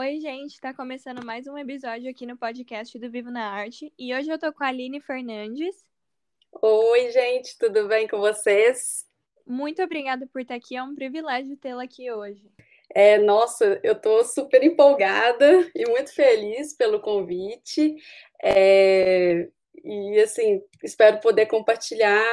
Oi, gente, está começando mais um episódio aqui no podcast do Vivo na Arte e hoje eu tô com a Aline Fernandes. Oi, gente, tudo bem com vocês? Muito obrigada por estar aqui, é um privilégio tê-la aqui hoje. É, nossa, eu tô super empolgada e muito feliz pelo convite. É, e assim, espero poder compartilhar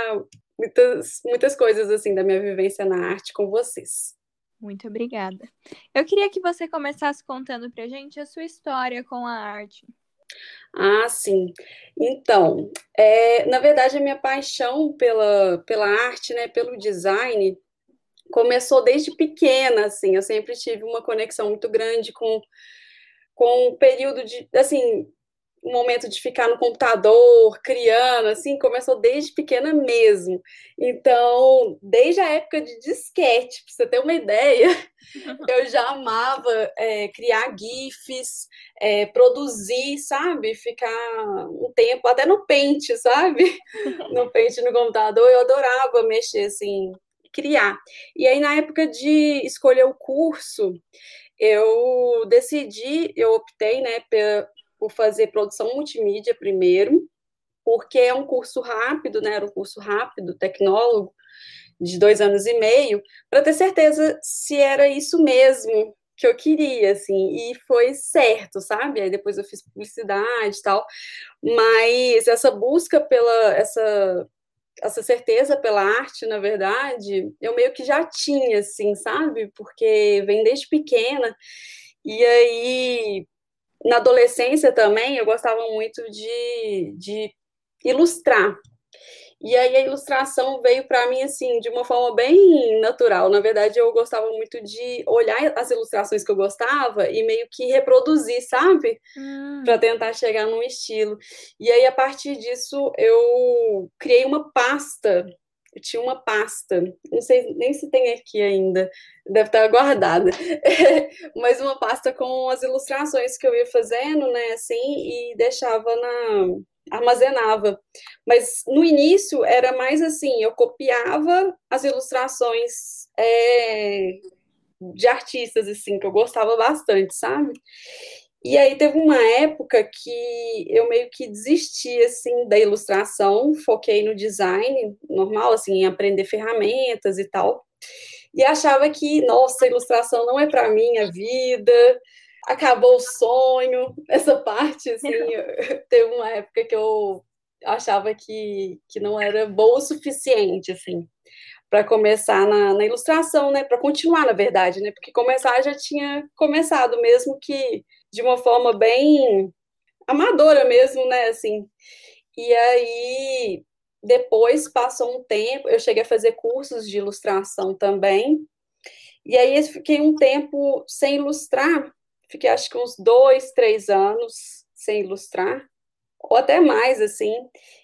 muitas, muitas coisas assim da minha vivência na arte com vocês. Muito obrigada. Eu queria que você começasse contando pra gente a sua história com a arte. Ah, sim. Então, é, na verdade, a minha paixão pela, pela arte, né, pelo design, começou desde pequena, assim. Eu sempre tive uma conexão muito grande com, com o período de, assim, um momento de ficar no computador, criando, assim, começou desde pequena mesmo. Então, desde a época de disquete, para você ter uma ideia, eu já amava é, criar GIFs, é, produzir, sabe? Ficar um tempo, até no pente, sabe? No pente no computador, eu adorava mexer, assim, criar. E aí, na época de escolher o curso, eu decidi, eu optei, né, por fazer produção multimídia primeiro, porque é um curso rápido, né? Era um curso rápido, tecnólogo, de dois anos e meio, para ter certeza se era isso mesmo que eu queria, assim, e foi certo, sabe? Aí depois eu fiz publicidade e tal, mas essa busca pela, essa, essa certeza pela arte, na verdade, eu meio que já tinha, assim, sabe? Porque vem desde pequena, e aí na adolescência também eu gostava muito de, de ilustrar. E aí a ilustração veio para mim assim de uma forma bem natural. Na verdade, eu gostava muito de olhar as ilustrações que eu gostava e meio que reproduzir, sabe? Hum. Para tentar chegar num estilo. E aí a partir disso eu criei uma pasta eu tinha uma pasta, não sei nem se tem aqui ainda, deve estar guardada, mas uma pasta com as ilustrações que eu ia fazendo, né, assim, e deixava na armazenava. Mas no início era mais assim, eu copiava as ilustrações é, de artistas assim que eu gostava bastante, sabe? E aí teve uma época que eu meio que desisti assim da ilustração, foquei no design normal, assim, em aprender ferramentas e tal. E achava que, nossa, a ilustração não é para minha vida, acabou o sonho, essa parte, assim, teve uma época que eu achava que, que não era boa o suficiente, assim, para começar na, na, ilustração, né, para continuar, na verdade, né, porque começar já tinha começado, mesmo que de uma forma bem amadora mesmo, né? Assim. E aí, depois passou um tempo, eu cheguei a fazer cursos de ilustração também. E aí, fiquei um tempo sem ilustrar, fiquei acho que uns dois, três anos sem ilustrar, ou até mais, assim.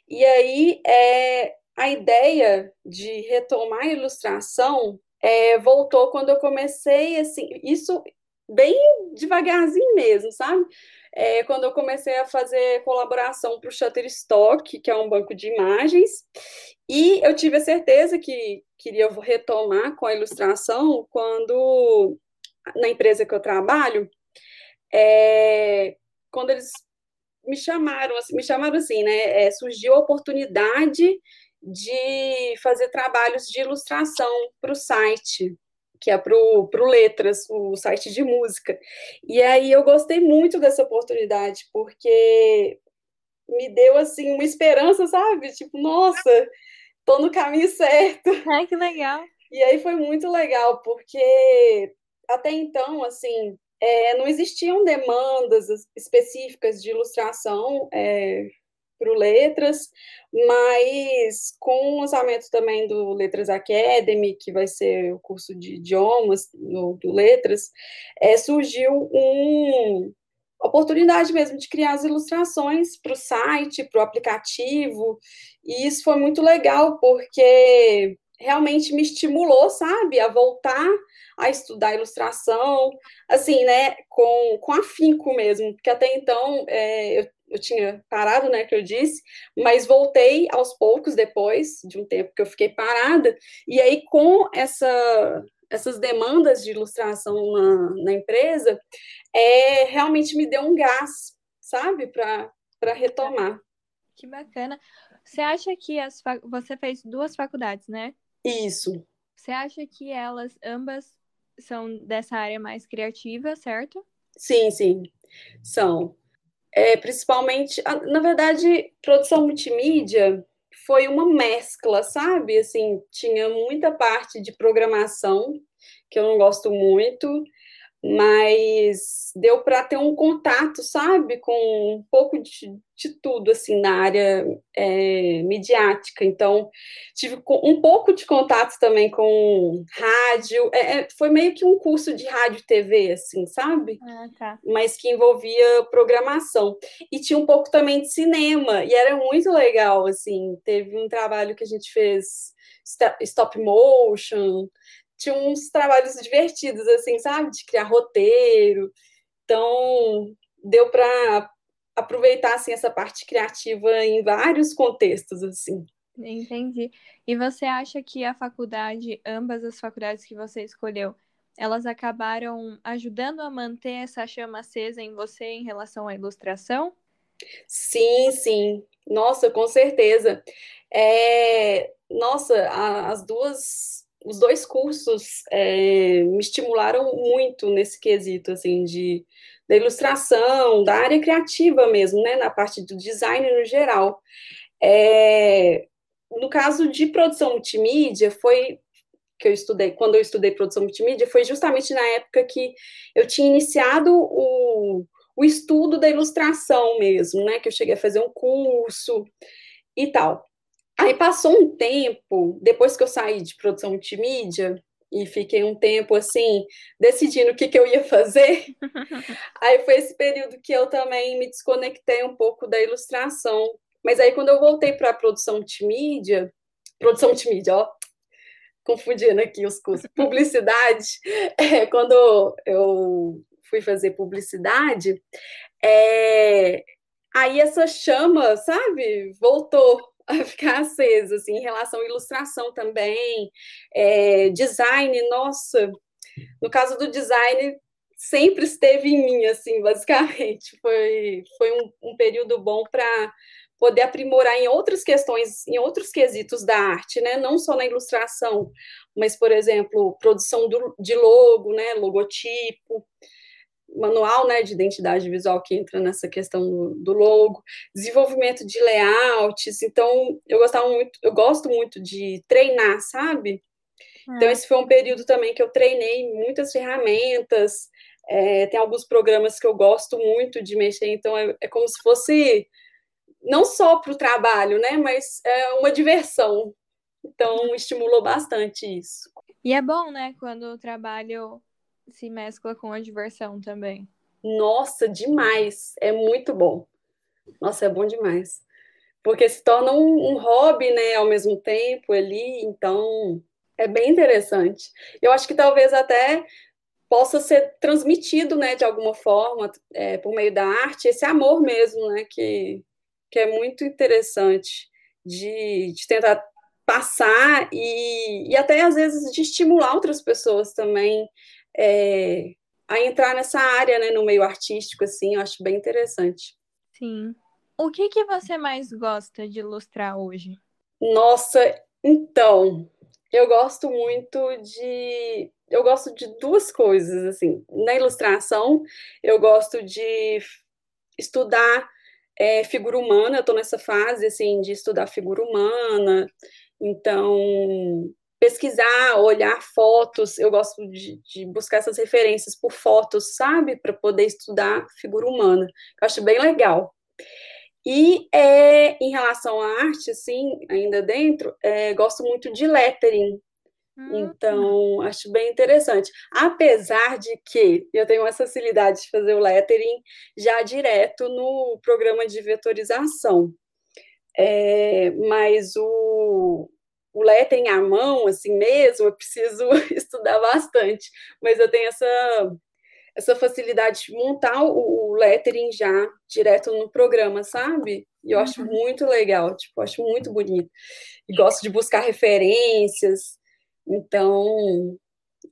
E aí, é, a ideia de retomar a ilustração é, voltou quando eu comecei, assim, isso bem devagarzinho mesmo, sabe? É, quando eu comecei a fazer colaboração para o Shutterstock, que é um banco de imagens, e eu tive a certeza que queria retomar com a ilustração quando, na empresa que eu trabalho, é, quando eles me chamaram, assim, me chamaram assim, né? É, surgiu a oportunidade de fazer trabalhos de ilustração para o site que é para o Letras, o site de música. E aí eu gostei muito dessa oportunidade, porque me deu assim uma esperança, sabe? Tipo, nossa, tô no caminho certo. Ai, que legal. E aí foi muito legal, porque até então, assim, é, não existiam demandas específicas de ilustração é, para o Letras, mas com o lançamento também do Letras Academy, que vai ser o curso de idiomas no, do Letras, é, surgiu um oportunidade mesmo de criar as ilustrações para o site, para o aplicativo, e isso foi muito legal, porque realmente me estimulou, sabe, a voltar a estudar ilustração, assim, né, com, com afinco mesmo, porque até então é, eu eu tinha parado, né, que eu disse, mas voltei aos poucos depois de um tempo que eu fiquei parada, e aí com essa essas demandas de ilustração na, na empresa, é, realmente me deu um gás, sabe, para retomar. Que bacana. Você acha que as você fez duas faculdades, né? Isso. Você acha que elas ambas são dessa área mais criativa, certo? Sim, sim, são. É, principalmente, na verdade, produção multimídia foi uma mescla, sabe? Assim, tinha muita parte de programação que eu não gosto muito, mas deu para ter um contato, sabe, com um pouco de, de tudo, assim, na área é, midiática. Então, tive um pouco de contato também com rádio. É, é, foi meio que um curso de rádio e TV, assim, sabe? Ah, tá. Mas que envolvia programação. E tinha um pouco também de cinema, e era muito legal, assim. Teve um trabalho que a gente fez stop motion, tinha uns trabalhos divertidos, assim, sabe? De criar roteiro. Então, deu para aproveitar, assim, essa parte criativa em vários contextos, assim. Entendi. E você acha que a faculdade, ambas as faculdades que você escolheu, elas acabaram ajudando a manter essa chama acesa em você em relação à ilustração? Sim, sim. Nossa, com certeza. É... Nossa, a, as duas os dois cursos é, me estimularam muito nesse quesito, assim, de, da ilustração, da área criativa mesmo, né, na parte do design no geral. É, no caso de produção multimídia, foi que eu estudei, quando eu estudei produção multimídia, foi justamente na época que eu tinha iniciado o, o estudo da ilustração mesmo, né, que eu cheguei a fazer um curso e tal. Aí passou um tempo, depois que eu saí de produção multimídia, e fiquei um tempo assim, decidindo o que, que eu ia fazer. aí foi esse período que eu também me desconectei um pouco da ilustração. Mas aí, quando eu voltei para a produção multimídia, produção multimídia, ó, confundindo aqui os cursos, publicidade, é, quando eu fui fazer publicidade, é, aí essa chama, sabe, voltou a ficar acesa, assim, em relação à ilustração também, é, design, nossa, no caso do design, sempre esteve em mim, assim, basicamente, foi, foi um, um período bom para poder aprimorar em outras questões, em outros quesitos da arte, né, não só na ilustração, mas, por exemplo, produção do, de logo, né, logotipo, manual né, de identidade visual que entra nessa questão do, do, logo, desenvolvimento de layouts. Então, eu gostava muito, eu gosto muito de treinar, sabe? É. Então, esse foi um período também que eu treinei muitas ferramentas. É, tem alguns programas que eu gosto muito de mexer, então é, é como se fosse não só para o trabalho, né? Mas é uma diversão. Então, estimulou bastante isso. E é bom, né, quando o trabalho se mescla com a diversão também. Nossa, demais! É muito bom. Nossa, é bom demais. Porque se torna um, um hobby, né, ao mesmo tempo ali, então é bem interessante. Eu acho que talvez até possa ser transmitido, né, de alguma forma, é, por meio da arte, esse amor mesmo, né, que, que é muito interessante de, de tentar passar e, e até às vezes de estimular outras pessoas também é, a entrar nessa área, né, no meio artístico, assim, eu acho bem interessante. Sim. O que, que você mais gosta de ilustrar hoje? Nossa, então, eu gosto muito de. Eu gosto de duas coisas, assim. Na ilustração, eu gosto de estudar é, figura humana, eu estou nessa fase, assim, de estudar figura humana. Então, pesquisar, olhar fotos, eu gosto de, de buscar essas referências por fotos, sabe? Para poder estudar figura humana. Eu acho bem legal. E é, em relação à arte, assim, ainda dentro, é, gosto muito de lettering. Hum. Então, acho bem interessante. Apesar de que eu tenho essa facilidade de fazer o lettering já direto no programa de vetorização. É, mas o, o lettering à mão, assim mesmo, eu preciso estudar bastante, mas eu tenho essa, essa facilidade de montar o, lettering já direto no programa, sabe? E eu acho uhum. muito legal, tipo, acho muito bonito. E gosto de buscar referências, então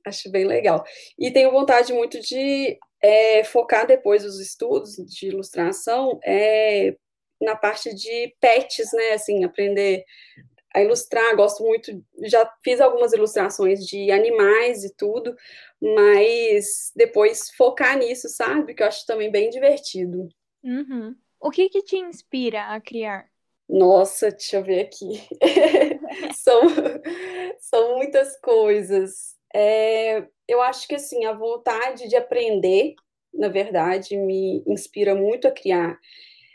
acho bem legal. E tenho vontade muito de é, focar depois os estudos de ilustração é, na parte de pets, né? Assim, aprender a ilustrar, gosto muito, já fiz algumas ilustrações de animais e tudo, mas depois focar nisso, sabe? Que eu acho também bem divertido. Uhum. O que que te inspira a criar? Nossa, deixa eu ver aqui. são, são muitas coisas. É, eu acho que assim, a vontade de aprender, na verdade, me inspira muito a criar.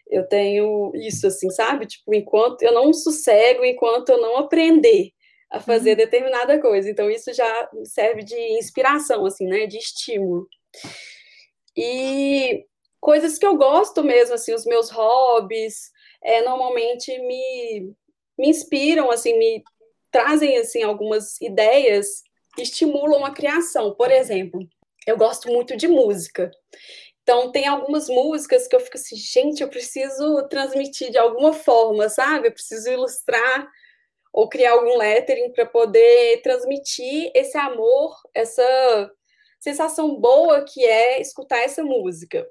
Eu tenho isso, assim, sabe? Tipo, enquanto eu não sossego, enquanto eu não aprender a fazer uhum. determinada coisa. Então, isso já serve de inspiração, assim, né? De estímulo. E coisas que eu gosto mesmo, assim, os meus hobbies, é, normalmente me, me inspiram, assim, me trazem, assim, algumas ideias que estimulam a criação. Por exemplo, eu gosto muito de música. Então, tem algumas músicas que eu fico assim, gente, eu preciso transmitir de alguma forma, sabe? Eu preciso ilustrar ou criar algum lettering para poder transmitir esse amor, essa sensação boa que é escutar essa música.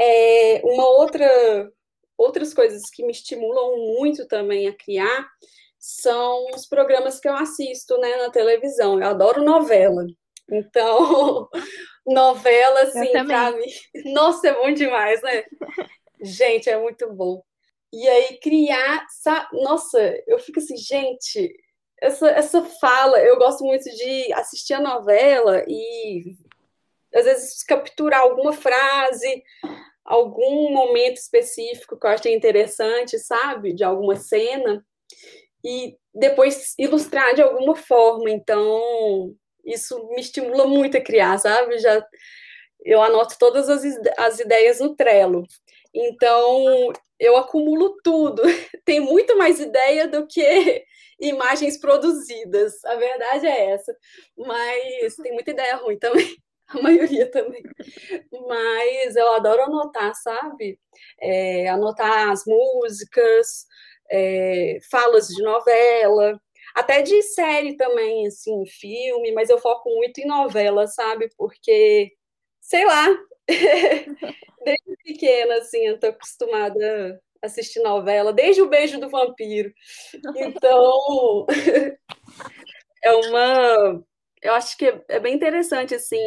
É, uma outra outras coisas que me estimulam muito também a criar são os programas que eu assisto né, na televisão. Eu adoro novela. Então, novela, assim, pra mim. Nossa, é bom demais, né? gente, é muito bom. E aí, criar. Nossa, eu fico assim, gente, essa, essa fala, eu gosto muito de assistir a novela e às vezes capturar alguma frase, algum momento específico que eu achei interessante, sabe? De alguma cena, e depois ilustrar de alguma forma. Então, isso me estimula muito a criar, sabe? Já eu anoto todas as, as ideias no Trello. Então, eu acumulo tudo. Tem muito mais ideia do que imagens produzidas. A verdade é essa. Mas tem muita ideia ruim também. A maioria também. Mas eu adoro anotar, sabe? É, anotar as músicas, é, falas de novela até de série também, assim, filme, mas eu foco muito em novela, sabe? Porque, sei lá, desde pequena, assim, eu tô acostumada a assistir novela, desde o Beijo do Vampiro. Então, é uma. Eu acho que é bem interessante, assim,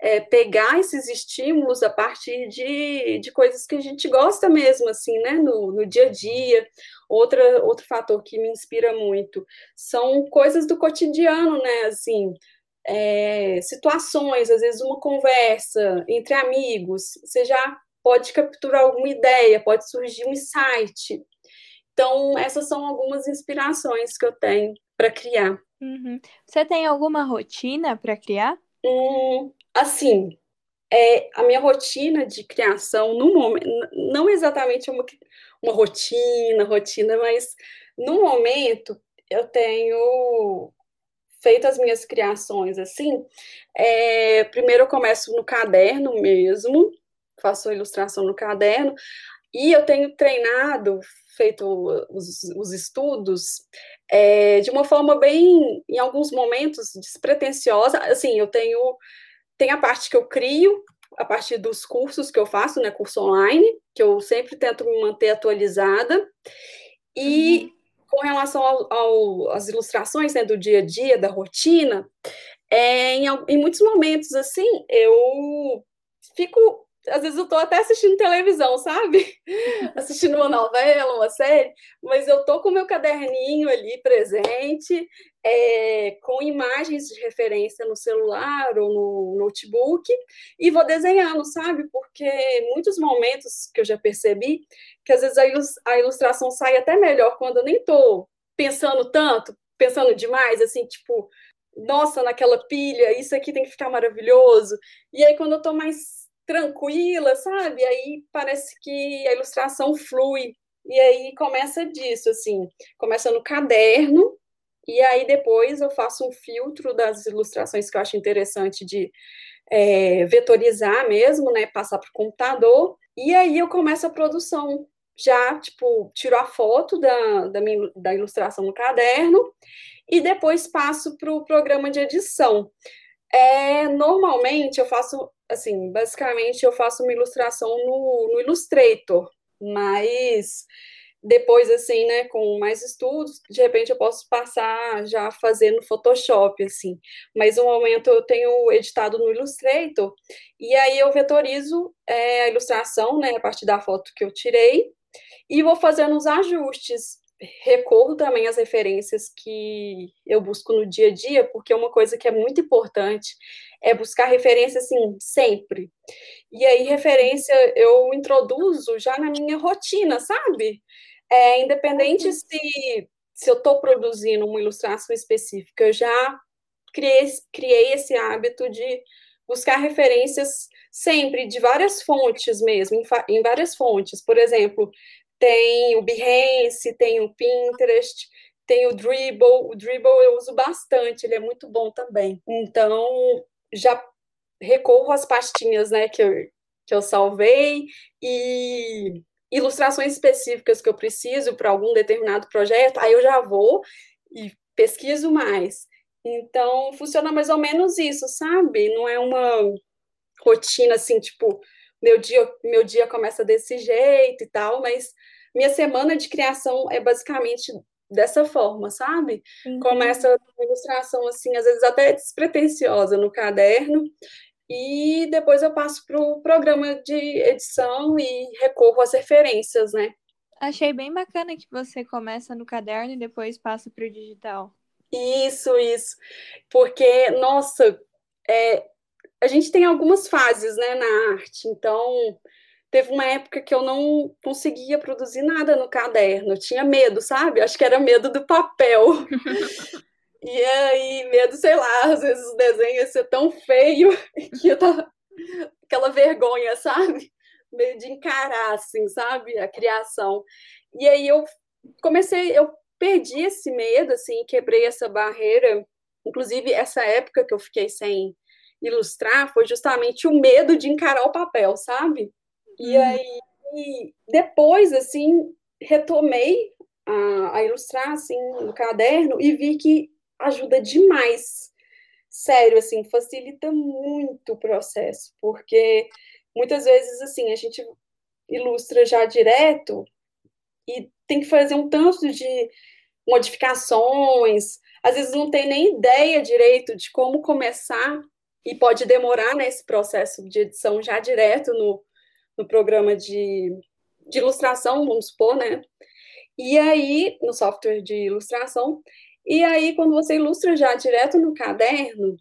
é, pegar esses estímulos a partir de, de coisas que a gente gosta mesmo, assim, né, no, no dia a dia. Outra, outro fator que me inspira muito são coisas do cotidiano, né, assim, é, situações, às vezes uma conversa entre amigos, você já pode capturar alguma ideia, pode surgir um insight. Então, essas são algumas inspirações que eu tenho para criar. Uhum. Você tem alguma rotina para criar? Hum, assim, é, a minha rotina de criação, no momento, não exatamente uma, uma rotina, rotina, mas no momento eu tenho feito as minhas criações assim. É, primeiro eu começo no caderno mesmo, faço a ilustração no caderno, e eu tenho treinado, feito os, os estudos, é, de uma forma bem, em alguns momentos, despretensiosa. Assim, eu tenho tem a parte que eu crio a partir dos cursos que eu faço, né, curso online, que eu sempre tento me manter atualizada. E uhum. com relação ao, ao, às ilustrações né, do dia a dia, da rotina, é, em, em muitos momentos, assim, eu fico às vezes eu tô até assistindo televisão, sabe? assistindo uma novela, uma série, mas eu tô com meu caderninho ali presente, é, com imagens de referência no celular ou no notebook, e vou desenhando, sabe? Porque muitos momentos que eu já percebi que às vezes a ilustração sai até melhor quando eu nem tô pensando tanto, pensando demais, assim, tipo, nossa, naquela pilha, isso aqui tem que ficar maravilhoso. E aí, quando eu tô mais tranquila, sabe? Aí parece que a ilustração flui. E aí começa disso, assim, começa no caderno, e aí depois eu faço um filtro das ilustrações que eu acho interessante de é, vetorizar mesmo, né? Passar para o computador, e aí eu começo a produção. Já, tipo, tiro a foto da, da, minha, da ilustração no caderno e depois passo para o programa de edição. É, normalmente eu faço, assim, basicamente eu faço uma ilustração no, no Illustrator, mas depois, assim, né, com mais estudos, de repente eu posso passar já fazendo Photoshop, assim. Mas no momento eu tenho editado no Illustrator, e aí eu vetorizo é, a ilustração, né, a partir da foto que eu tirei, e vou fazendo os ajustes. Recorro também às referências que eu busco no dia a dia, porque uma coisa que é muito importante é buscar referência, assim, sempre. E aí, referência eu introduzo já na minha rotina, sabe? É, independente uhum. se, se eu estou produzindo uma ilustração específica, eu já criei, criei esse hábito de buscar referências sempre, de várias fontes mesmo, em, em várias fontes. Por exemplo, tem o Behance, tem o Pinterest, tem o Dribble. O Dribble eu uso bastante, ele é muito bom também. Então, já recorro às pastinhas né, que, eu, que eu salvei e ilustrações específicas que eu preciso para algum determinado projeto, aí eu já vou e pesquiso mais. Então, funciona mais ou menos isso, sabe? Não é uma rotina assim, tipo, meu dia, meu dia começa desse jeito e tal, mas minha semana de criação é basicamente dessa forma, sabe? Uhum. Começa com ilustração assim, às vezes até despretensiosa no caderno, e depois eu passo para o programa de edição e recorro às referências, né? Achei bem bacana que você começa no caderno e depois passa para o digital. Isso, isso. Porque, nossa, é, a gente tem algumas fases né, na arte. Então, teve uma época que eu não conseguia produzir nada no caderno. Tinha medo, sabe? Acho que era medo do papel. E aí, medo, sei lá, às vezes o desenho ia ser tão feio que eu tava aquela vergonha, sabe? Meio de encarar, assim, sabe? A criação. E aí eu comecei, eu perdi esse medo, assim, quebrei essa barreira. Inclusive, essa época que eu fiquei sem ilustrar foi justamente o medo de encarar o papel, sabe? E hum. aí, depois, assim, retomei a, a ilustrar, assim, no caderno e vi que ajuda demais. Sério, assim, facilita muito o processo, porque muitas vezes, assim, a gente ilustra já direto e tem que fazer um tanto de modificações, às vezes não tem nem ideia direito de como começar e pode demorar nesse processo de edição já direto no, no programa de, de ilustração, vamos supor, né? E aí, no software de ilustração, e aí, quando você ilustra já direto no caderno,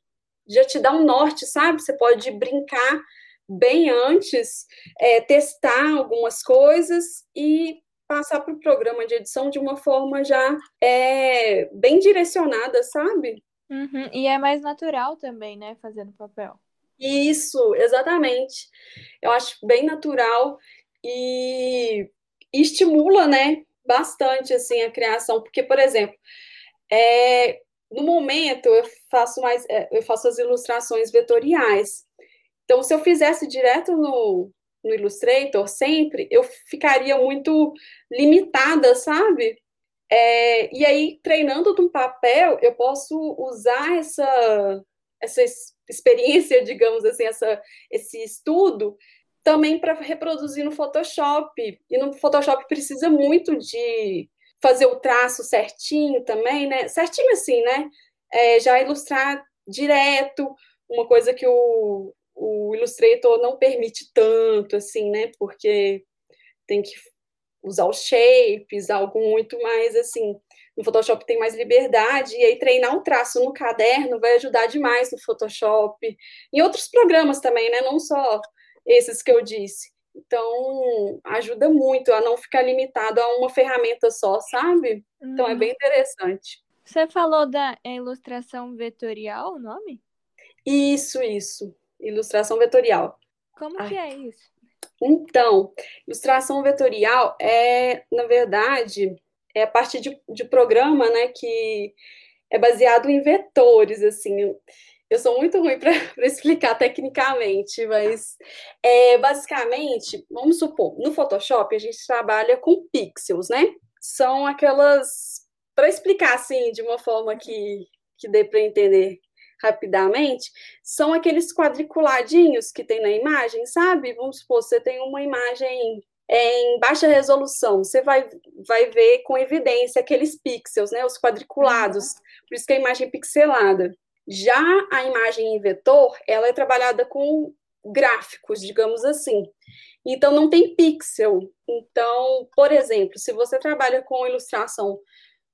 já te dá um norte, sabe? Você pode brincar bem antes, é, testar algumas coisas e passar para o programa de edição de uma forma já é, bem direcionada, sabe? Uhum. E é mais natural também, né? Fazendo papel. Isso, exatamente. Eu acho bem natural e, e estimula, né? Bastante assim a criação, porque, por exemplo, é, no momento, eu faço mais, é, eu faço as ilustrações vetoriais. Então, se eu fizesse direto no, no Illustrator sempre, eu ficaria muito limitada, sabe? É, e aí, treinando no papel, eu posso usar essa, essa experiência, digamos assim, essa, esse estudo também para reproduzir no Photoshop. E no Photoshop precisa muito de fazer o traço certinho também, né? Certinho assim, né? É, já ilustrar direto, uma coisa que o, o Illustrator não permite tanto, assim, né? Porque tem que usar os shapes, algo muito mais assim. No Photoshop tem mais liberdade, e aí treinar o traço no caderno vai ajudar demais no Photoshop. Em outros programas também, né? Não só esses que eu disse. Então, ajuda muito a não ficar limitado a uma ferramenta só, sabe? Então, é uhum. bem interessante. Você falou da ilustração vetorial, o nome? Isso, isso. Ilustração vetorial. Como Ai. que é isso? Então, ilustração vetorial é, na verdade, é a parte de, de programa, né, que é baseado em vetores, assim. Eu sou muito ruim para explicar tecnicamente, mas é, basicamente, vamos supor, no Photoshop a gente trabalha com pixels, né? São aquelas. Para explicar assim, de uma forma que, que dê para entender rapidamente, são aqueles quadriculadinhos que tem na imagem, sabe? Vamos supor, você tem uma imagem em baixa resolução, você vai, vai ver com evidência aqueles pixels, né, os quadriculados, uhum. por isso que é a imagem pixelada. Já a imagem em vetor, ela é trabalhada com gráficos, digamos assim. Então, não tem pixel. Então, por exemplo, se você trabalha com ilustração,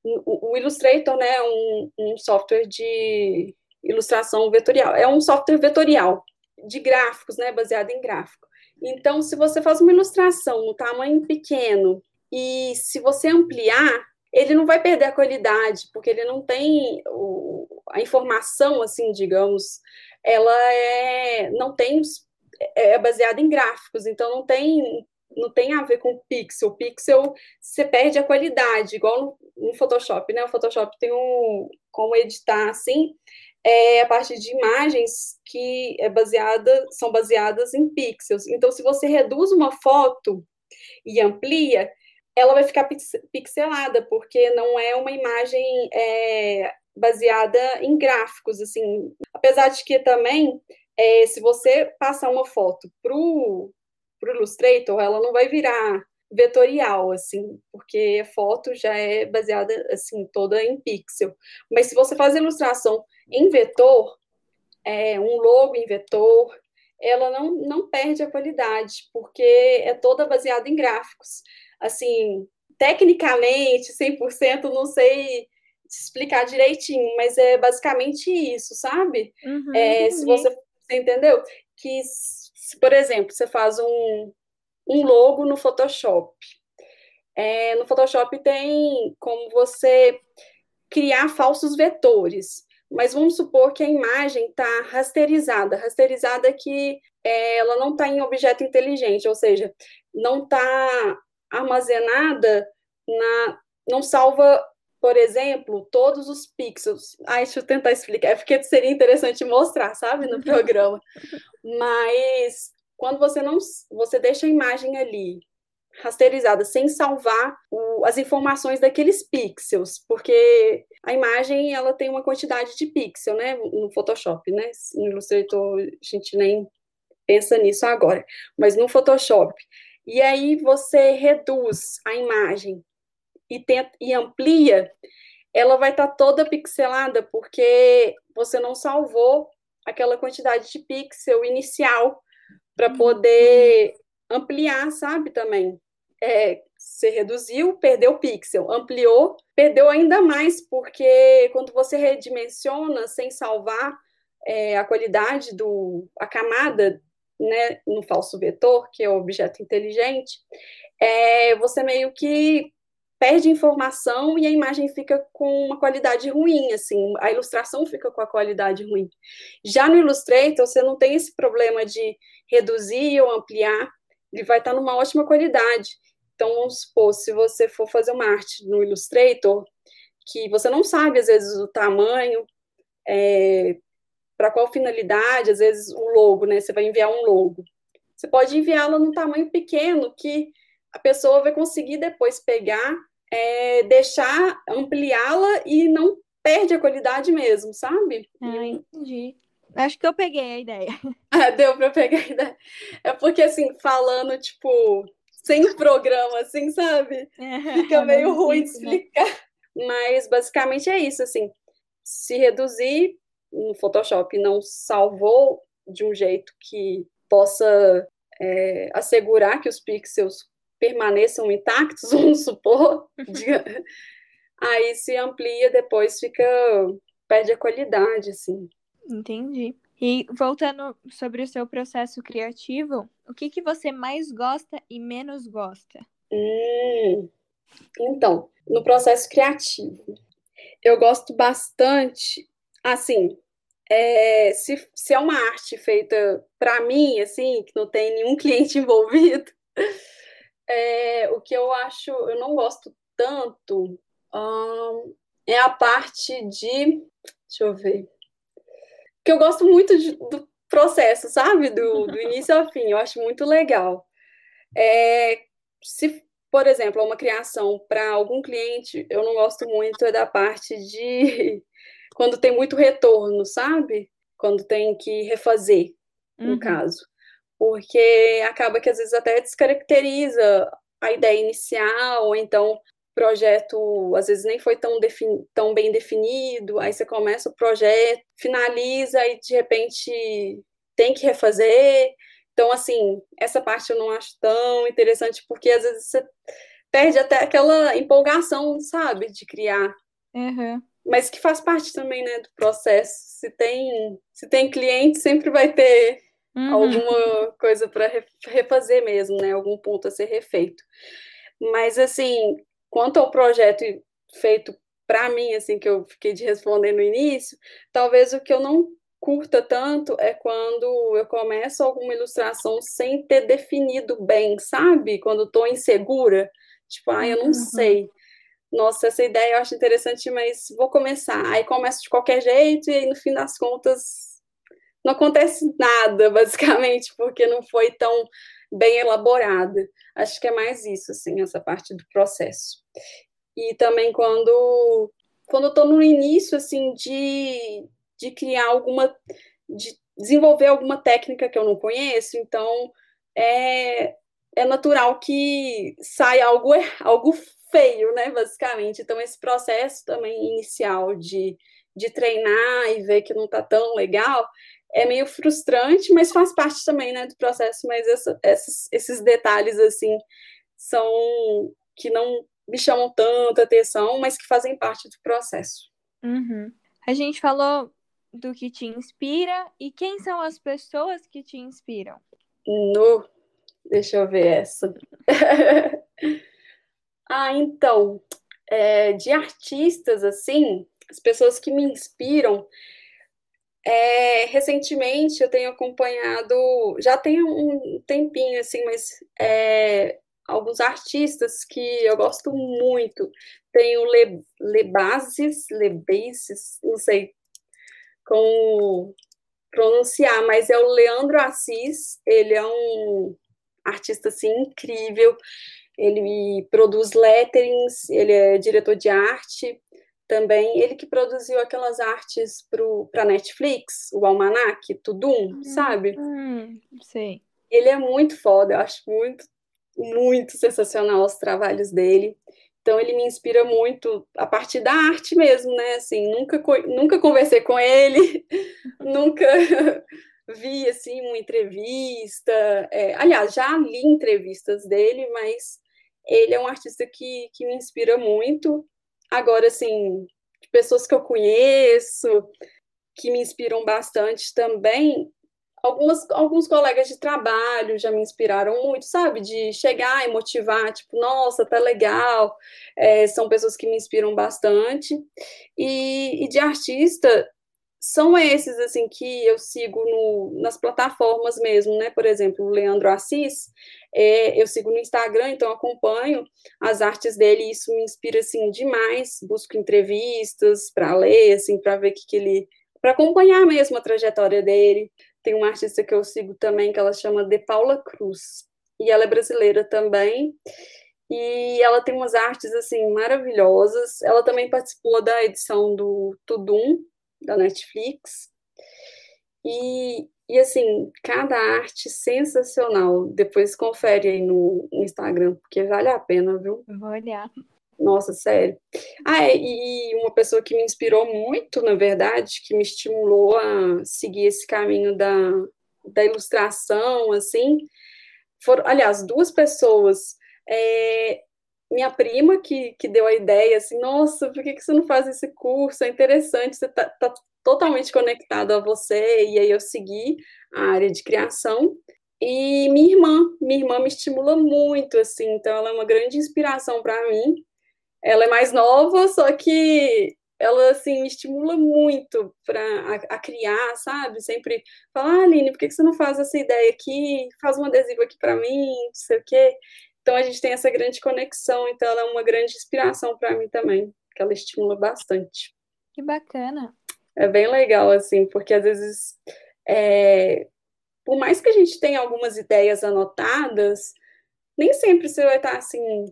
o, Illustrator né, é um, um software de ilustração vetorial. É um software vetorial de gráficos, né, baseado em gráfico. Então, se você faz uma ilustração no tamanho pequeno e se você ampliar, ele não vai perder a qualidade, porque ele não tem o, a informação, assim, digamos, ela é, não tem é, é baseada em gráficos, então não tem não tem a ver com pixel. Pixel você perde a qualidade, igual no, no Photoshop, né? O Photoshop tem um como editar assim, é a parte de imagens que é baseada são baseadas em pixels. Então, se você reduz uma foto e amplia, ela vai ficar pixelada, porque não é uma imagem é, baseada em gráficos, assim. Apesar de que também é, se você passar uma foto para o Illustrator, ela não vai virar vetorial, assim, porque a foto já é baseada, assim, toda em pixel. Mas se você faz a ilustração em vetor, é, um logo em vetor, ela não, não perde a qualidade, porque é toda baseada em gráficos. Assim, tecnicamente, 100%, não sei explicar direitinho, mas é basicamente isso, sabe? Uhum, é, se você você entendeu? Que, por exemplo, você faz um, um logo no Photoshop. É, no Photoshop tem como você criar falsos vetores. Mas vamos supor que a imagem está rasterizada. Rasterizada que é, ela não está em objeto inteligente, ou seja, não está armazenada na. não salva por exemplo, todos os pixels. Ai, deixa eu tentar explicar, é porque seria interessante mostrar, sabe, no programa. Mas quando você não você deixa a imagem ali rasterizada sem salvar o, as informações daqueles pixels, porque a imagem ela tem uma quantidade de pixel, né, no Photoshop, né? No Illustrator a gente nem pensa nisso agora, mas no Photoshop. E aí você reduz a imagem e, tenta, e amplia, ela vai estar tá toda pixelada, porque você não salvou aquela quantidade de pixel inicial para uhum. poder ampliar, sabe, também. É, você reduziu, perdeu pixel, ampliou, perdeu ainda mais, porque quando você redimensiona sem salvar é, a qualidade do a camada né, no falso vetor, que é o objeto inteligente, é, você meio que perde informação e a imagem fica com uma qualidade ruim, assim, a ilustração fica com a qualidade ruim. Já no Illustrator, você não tem esse problema de reduzir ou ampliar, ele vai estar numa ótima qualidade. Então, vamos supor, se você for fazer uma arte no Illustrator, que você não sabe, às vezes, o tamanho, é, para qual finalidade, às vezes, o logo, né? Você vai enviar um logo. Você pode enviá-lo num tamanho pequeno, que a pessoa vai conseguir depois pegar, é, deixar, ampliá-la e não perde a qualidade mesmo, sabe? Ah, entendi. Acho que eu peguei a ideia. Ah, deu para pegar a ideia. É porque, assim, falando, tipo, sem programa, assim, sabe? É, Fica meio ruim de né? explicar. Mas, basicamente, é isso, assim. Se reduzir no Photoshop não salvou de um jeito que possa é, assegurar que os pixels permaneçam intactos, vamos supor, aí se amplia, depois fica perde a qualidade, assim. Entendi. E voltando sobre o seu processo criativo, o que, que você mais gosta e menos gosta? Hum, então, no processo criativo, eu gosto bastante, assim, é, se, se é uma arte feita para mim, assim, que não tem nenhum cliente envolvido, é, o que eu acho, eu não gosto tanto hum, é a parte de. Deixa eu ver. Que eu gosto muito de, do processo, sabe? Do, do início ao fim, eu acho muito legal. É, se, por exemplo, é uma criação para algum cliente, eu não gosto muito é da parte de quando tem muito retorno, sabe? Quando tem que refazer, no uhum. caso. Porque acaba que às vezes até descaracteriza a ideia inicial, ou então projeto às vezes nem foi tão, tão bem definido, aí você começa o projeto, finaliza e de repente tem que refazer. Então, assim, essa parte eu não acho tão interessante, porque às vezes você perde até aquela empolgação, sabe, de criar. Uhum. Mas que faz parte também, né, do processo. Se tem, se tem cliente, sempre vai ter uhum. alguma coisa para refazer mesmo, né, algum ponto a ser refeito. Mas, assim, quanto ao projeto feito para mim, assim, que eu fiquei de responder no início, talvez o que eu não curta tanto é quando eu começo alguma ilustração sem ter definido bem, sabe? Quando estou insegura, tipo, ah, eu não uhum. sei. Nossa, essa ideia eu acho interessante, mas vou começar. Aí começo de qualquer jeito e aí no fim das contas não acontece nada, basicamente, porque não foi tão bem elaborada. Acho que é mais isso, assim, essa parte do processo. E também quando quando eu estou no início, assim, de, de criar alguma, de desenvolver alguma técnica que eu não conheço, então é, é natural que saia algo, algo feio, né, basicamente. Então, esse processo também inicial de, de treinar e ver que não está tão legal é meio frustrante, mas faz parte também, né, do processo. Mas essa, esses, esses detalhes, assim, são que não me chamam tanta atenção, mas que fazem parte do processo. Uhum. A gente falou do que te inspira e quem são as pessoas que te inspiram? No, deixa eu ver essa. ah, então, é, de artistas assim, as pessoas que me inspiram, é, recentemente eu tenho acompanhado, já tem um tempinho assim, mas é, alguns artistas que eu gosto muito. Tem o Le, Lebases, Lebases, não sei como pronunciar, mas é o Leandro Assis. Ele é um artista assim incrível. Ele produz letterings, ele é diretor de arte também ele que produziu aquelas artes para Netflix, o Almanac, Tudum, hum, sabe? Hum, sei. Ele é muito foda, eu acho muito, muito sensacional os trabalhos dele. Então ele me inspira muito a partir da arte mesmo, né? Assim, nunca, nunca conversei com ele, nunca vi assim uma entrevista. É, aliás, já li entrevistas dele, mas ele é um artista que, que me inspira muito. Agora, assim, de pessoas que eu conheço, que me inspiram bastante também, algumas, alguns colegas de trabalho já me inspiraram muito, sabe? De chegar e motivar, tipo, nossa, tá legal. É, são pessoas que me inspiram bastante. E, e de artista, são esses assim que eu sigo no, nas plataformas mesmo, né? Por exemplo, o Leandro Assis, é, eu sigo no Instagram, então acompanho as artes dele e isso me inspira assim demais. Busco entrevistas para ler, assim, para ver que, que ele, para acompanhar mesmo a trajetória dele. Tem uma artista que eu sigo também que ela chama De Paula Cruz e ela é brasileira também. E ela tem umas artes assim maravilhosas. Ela também participou da edição do Tudum, da Netflix. E, e assim, cada arte sensacional. Depois confere aí no, Instagram, porque vale a pena, viu? Vou olhar. Nossa, sério. Ah, é, e uma pessoa que me inspirou muito, na verdade, que me estimulou a seguir esse caminho da, da ilustração, assim, foram, aliás, duas pessoas. É, minha prima que, que deu a ideia, assim, nossa, por que, que você não faz esse curso? É interessante, você tá, tá totalmente conectado a você, e aí eu segui a área de criação. E minha irmã, minha irmã me estimula muito, assim, então ela é uma grande inspiração para mim. Ela é mais nova, só que ela, assim, me estimula muito para a, a, criar, sabe? Sempre fala, ah, Aline, por que, que você não faz essa ideia aqui? Faz um adesivo aqui para mim, não sei o quê. Então a gente tem essa grande conexão, então ela é uma grande inspiração para mim também, que ela estimula bastante. Que bacana. É bem legal, assim, porque às vezes, é... por mais que a gente tenha algumas ideias anotadas, nem sempre você vai estar assim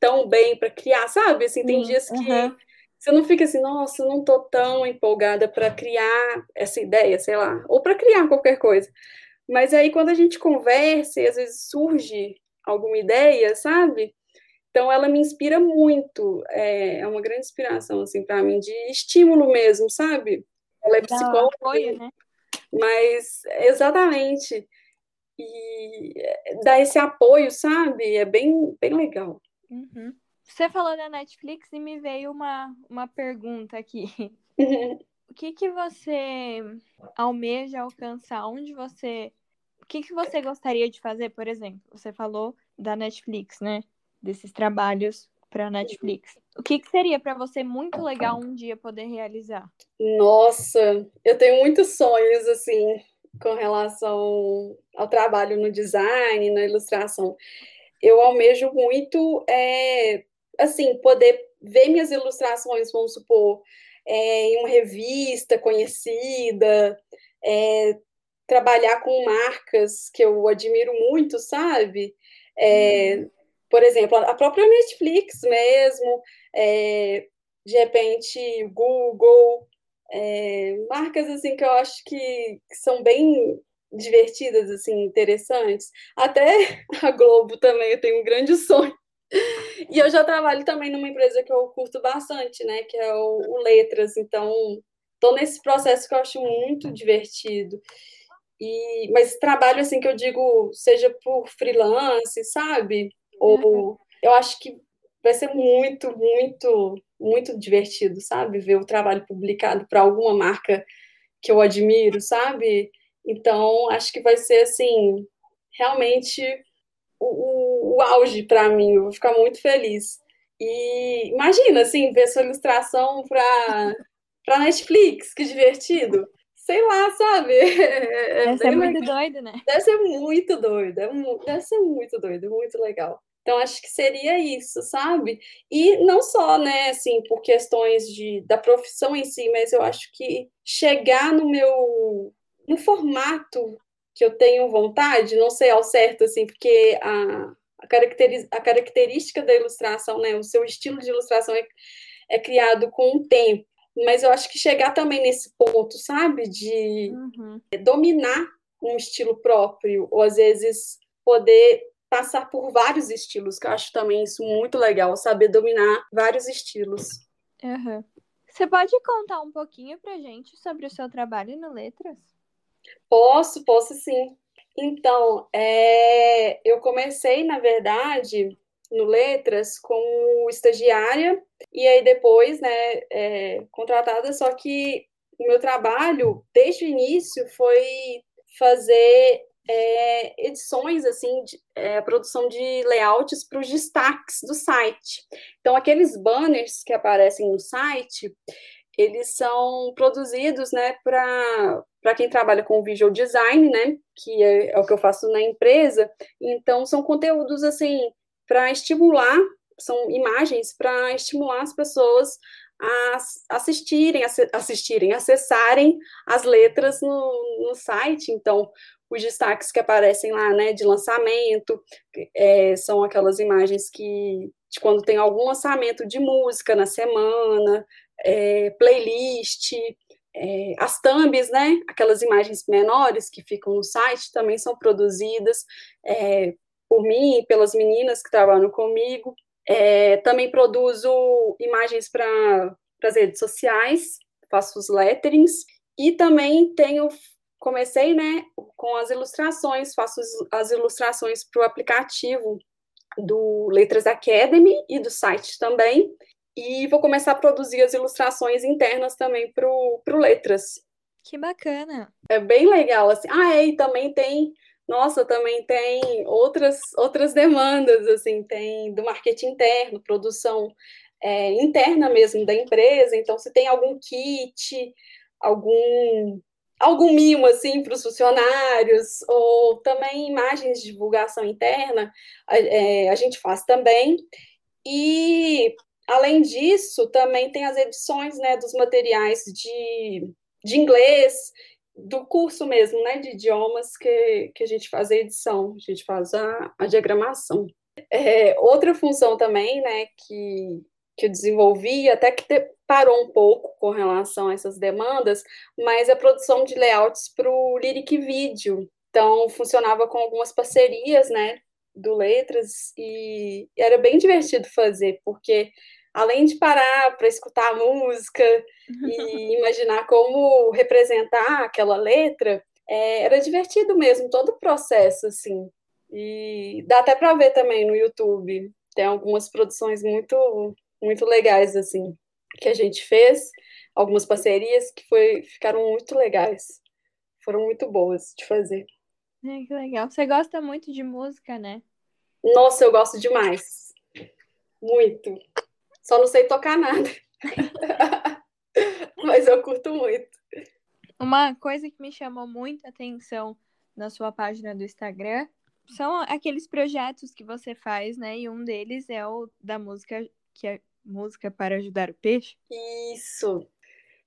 tão bem para criar, sabe? Assim, tem dias que uhum. Você não fica assim, nossa, não tô tão empolgada para criar essa ideia, sei lá, ou para criar qualquer coisa. Mas aí quando a gente conversa e às vezes surge alguma ideia, sabe? Então ela me inspira muito, é, é uma grande inspiração assim para mim de estímulo mesmo, sabe? Ela é psicóloga, apoio, né? mas exatamente e dar esse apoio, sabe? É bem, bem legal. Uhum. Você falou da Netflix e me veio uma, uma pergunta aqui. o que que você almeja alcançar? Onde você... O que que você gostaria de fazer, por exemplo? Você falou da Netflix, né? Desses trabalhos para Netflix. O que, que seria para você muito legal um dia poder realizar? Nossa, eu tenho muitos sonhos assim com relação ao trabalho no design, na ilustração. Eu almejo muito, é, assim, poder ver minhas ilustrações, vamos supor, é, em uma revista conhecida, é, trabalhar com marcas que eu admiro muito, sabe? É, uhum. Por exemplo, a própria Netflix mesmo, é, de repente Google, é, marcas assim que eu acho que, que são bem divertidas, assim, interessantes. Até a Globo também eu tenho um grande sonho. E eu já trabalho também numa empresa que eu curto bastante, né? Que é o, o Letras. Então, estou nesse processo que eu acho muito divertido. E, mas trabalho assim que eu digo, seja por freelance, sabe? Ou uhum. eu acho que vai ser muito, muito muito divertido, sabe? Ver o trabalho publicado para alguma marca que eu admiro, sabe? Então, acho que vai ser, assim, realmente o, o, o auge para mim. Eu vou ficar muito feliz. E imagina, assim, ver sua ilustração para para Netflix, que divertido. Sei lá, sabe? É deve ser muito doido, né? Deve ser muito doido. É deve ser muito doido, muito legal. Então, acho que seria isso, sabe? E não só, né, assim, por questões de, da profissão em si, mas eu acho que chegar no meu no formato que eu tenho vontade, não sei ao certo, assim, porque a, a, caracteri a característica da ilustração, né, o seu estilo de ilustração é, é criado com o tempo. Mas eu acho que chegar também nesse ponto, sabe, de uhum. dominar um estilo próprio, ou às vezes poder passar por vários estilos, que eu acho também isso muito legal, saber dominar vários estilos. Uhum. Você pode contar um pouquinho pra gente sobre o seu trabalho no Letras? Posso, posso sim. Então, é, eu comecei, na verdade, no Letras como estagiária e aí depois, né, é, contratada, só que o meu trabalho, desde o início, foi fazer é, edições, assim, de, é, produção de layouts para os destaques do site. Então, aqueles banners que aparecem no site, eles são produzidos, né, para quem trabalha com visual design, né, que é, é o que eu faço na empresa. Então, são conteúdos, assim, para estimular, são imagens para estimular as pessoas a assistirem, assistirem, acessarem as letras no, no site. Então, os destaques que aparecem lá, né, de lançamento, é, são aquelas imagens que, de quando tem algum lançamento de música na semana, é, playlist, é, as thumbs, né, aquelas imagens menores que ficam no site, também são produzidas é, por mim e pelas meninas que trabalham comigo. É, também produzo imagens para as redes sociais, faço os letterings, e também tenho comecei, né, com as ilustrações, faço as ilustrações para o aplicativo do Letras Academy e do site também, e vou começar a produzir as ilustrações internas também para o Letras. Que bacana! É bem legal, assim. Ah, é, e também tem, nossa, também tem outras, outras demandas, assim, tem do marketing interno, produção é, interna mesmo da empresa, então se tem algum kit, algum algum mimo assim para os funcionários, ou também imagens de divulgação interna, a, é, a gente faz também. E além disso, também tem as edições né, dos materiais de, de inglês, do curso mesmo, né, de idiomas que, que a gente faz a edição, a gente faz a, a diagramação. É, outra função também, né, que, que eu desenvolvi, até que te, parou um pouco com relação a essas demandas, mas a produção de layouts para o Lyric Video. Então, funcionava com algumas parcerias, né, do Letras, e era bem divertido fazer, porque além de parar para escutar a música e imaginar como representar aquela letra, é, era divertido mesmo, todo o processo, assim. E dá até para ver também no YouTube. Tem algumas produções muito, muito legais, assim, que a gente fez, algumas parcerias que foi, ficaram muito legais. Foram muito boas de fazer. É, que legal. Você gosta muito de música, né? Nossa, eu gosto demais. Muito. Só não sei tocar nada. Mas eu curto muito. Uma coisa que me chamou muita atenção na sua página do Instagram são aqueles projetos que você faz, né? E um deles é o da música, que é música para ajudar o peixe. Isso.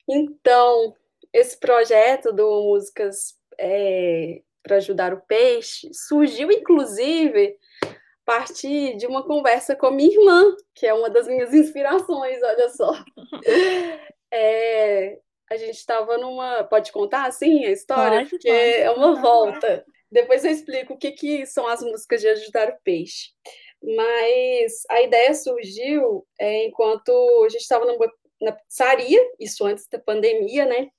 Então, esse projeto do Músicas é, para ajudar o peixe surgiu, inclusive, partir de uma conversa com a minha irmã, que é uma das minhas inspirações, olha só. É, a gente estava numa. Pode contar assim a história? Pode, Porque pode. é uma volta. Depois eu explico o que, que são as músicas de ajudar o peixe. Mas a ideia surgiu é, enquanto a gente estava na pizzaria, isso antes da pandemia, né?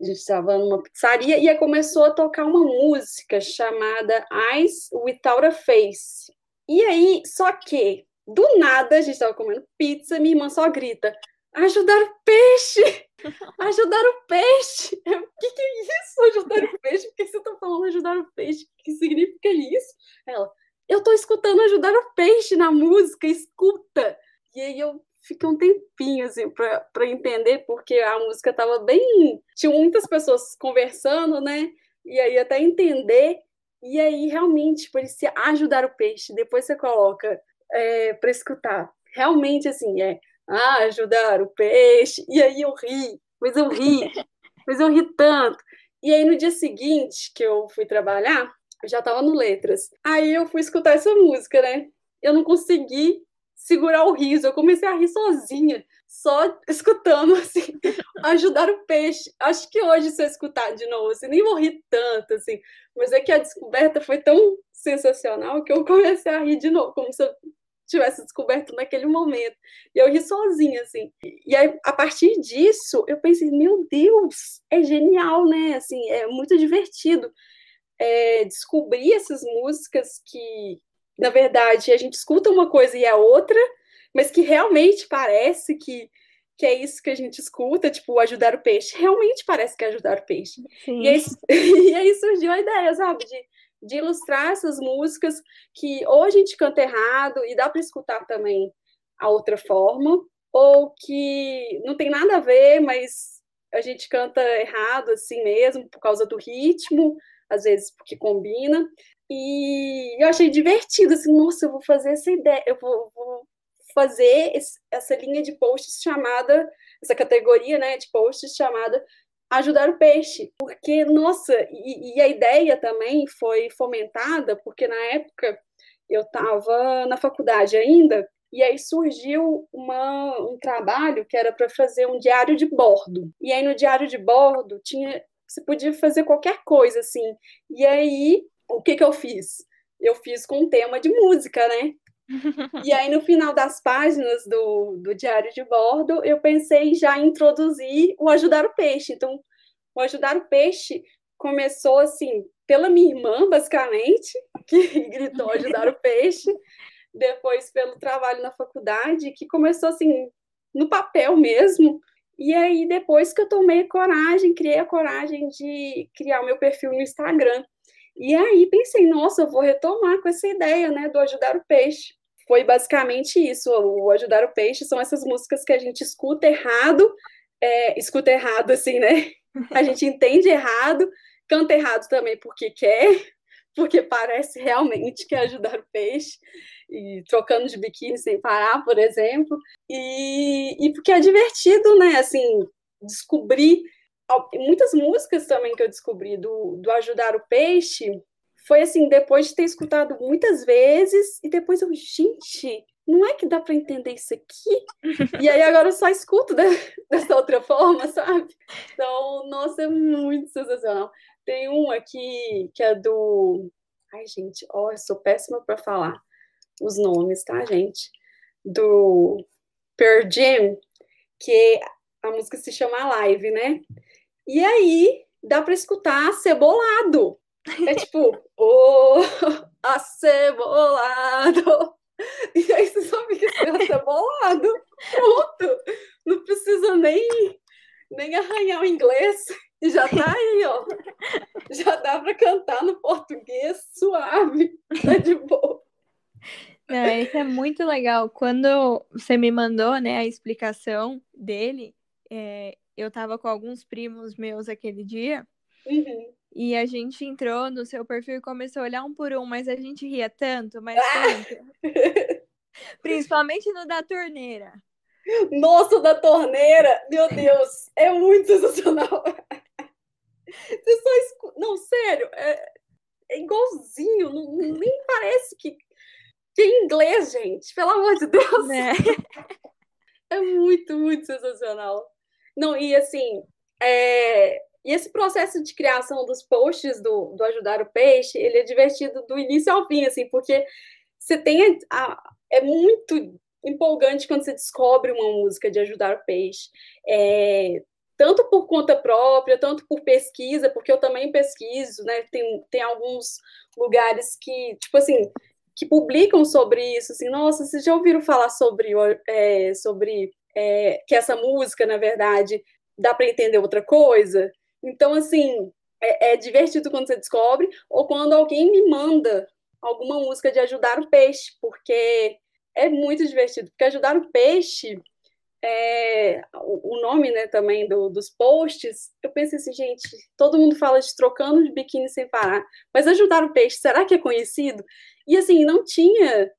A gente estava numa pizzaria e começou a tocar uma música chamada Eyes Without a Face. E aí, só que, do nada, a gente estava comendo pizza, minha irmã só grita: ajudar o peixe! Ajudar o peixe! O que, que é isso? Ajudar o peixe? Por que você está falando ajudar o peixe? O que significa isso? Ela, eu estou escutando ajudar o peixe na música, escuta! E aí eu fiquei um tempinho assim para entender, porque a música estava bem. Tinha muitas pessoas conversando, né? E aí até entender. E aí realmente parecia ajudar o peixe. Depois você coloca é, para escutar. Realmente assim, é ah, ajudar o peixe. E aí eu ri, mas eu ri, mas eu ri tanto. E aí no dia seguinte que eu fui trabalhar, eu já estava no Letras. Aí eu fui escutar essa música, né? Eu não consegui segurar o riso, eu comecei a rir sozinha, só escutando, assim, ajudar o peixe. Acho que hoje, se eu escutar de novo, assim, nem vou rir tanto, assim, mas é que a descoberta foi tão sensacional que eu comecei a rir de novo, como se eu tivesse descoberto naquele momento. E eu ri sozinha, assim. E aí, a partir disso, eu pensei, meu Deus, é genial, né? Assim, é muito divertido é, descobrir essas músicas que, na verdade, a gente escuta uma coisa e é outra, mas que realmente parece que, que é isso que a gente escuta, tipo, ajudar o peixe. Realmente parece que é ajudar o peixe. E aí, e aí, surgiu a ideia, sabe, de, de ilustrar essas músicas que ou a gente canta errado e dá para escutar também a outra forma, ou que não tem nada a ver, mas a gente canta errado assim mesmo, por causa do ritmo, às vezes porque combina. E eu achei divertido, assim, nossa, eu vou fazer essa ideia, eu vou, vou fazer esse, essa linha de posts chamada, essa categoria, né, de posts chamada ajudar o peixe, porque, nossa, e, e a ideia também foi fomentada, porque na época eu estava na faculdade ainda, e aí surgiu uma, um trabalho que era para fazer um diário de bordo. E aí no diário de bordo tinha você podia fazer qualquer coisa assim. E aí o que que eu fiz? Eu fiz com um tema de música, né? e aí, no final das páginas do, do diário de bordo, eu pensei já em introduzir o Ajudar o Peixe. Então, o Ajudar o Peixe começou assim, pela minha irmã, basicamente, que gritou Ajudar o Peixe, depois pelo trabalho na faculdade, que começou assim, no papel mesmo. E aí, depois que eu tomei coragem, criei a coragem de criar o meu perfil no Instagram. E aí pensei, nossa, eu vou retomar com essa ideia, né, do ajudar o peixe. Foi basicamente isso. O ajudar o peixe são essas músicas que a gente escuta errado, é, escuta errado, assim, né? A gente entende errado, canta errado também porque quer, porque parece realmente que é ajudar o peixe, e trocando de biquíni sem parar, por exemplo, e, e porque é divertido, né? Assim, descobrir muitas músicas também que eu descobri do, do Ajudar o Peixe foi assim, depois de ter escutado muitas vezes, e depois eu, gente, não é que dá para entender isso aqui? E aí agora eu só escuto de, dessa outra forma, sabe? Então, nossa, é muito sensacional. Tem um aqui que é do. Ai, gente, ó, eu sou péssima para falar os nomes, tá, gente? Do Per Jam, que a música se chama Live, né? E aí dá para escutar cebolado. É tipo, ô, oh, acebolado. E aí você só fica assim, cebolado. Pronto. Não precisa nem, nem arranhar o inglês. E já tá aí, ó. Já dá para cantar no português suave. Tá de boa. Não, isso é muito legal. Quando você me mandou, né, a explicação dele, é, eu tava com alguns primos meus aquele dia. Uhum. E a gente entrou no seu perfil e começou a olhar um por um, mas a gente ria tanto, mas tanto. Principalmente no da torneira. Nossa, da torneira! Meu Deus, é muito sensacional. Você só escu... Não, sério, é, é igualzinho, não, nem parece que, que é inglês, gente, pelo amor de Deus. É, é muito, muito sensacional. Não, e assim, é, e esse processo de criação dos posts do, do Ajudar o Peixe, ele é divertido do início ao fim, assim, porque você tem a, é muito empolgante quando você descobre uma música de Ajudar o Peixe. É, tanto por conta própria, tanto por pesquisa, porque eu também pesquiso, né? Tem, tem alguns lugares que, tipo assim, que publicam sobre isso, assim, nossa, vocês já ouviram falar sobre, é, sobre é, que essa música, na verdade, dá para entender outra coisa? Então, assim, é, é, divertido quando você descobre, ou quando alguém me manda alguma música de ajudar o peixe, porque é muito divertido. Porque ajudar o peixe, é, o nome né, também do, dos posts, eu pensei assim, gente, todo mundo fala de trocando de biquíni sem parar, mas ajudar o peixe, será que é conhecido? E assim, não tinha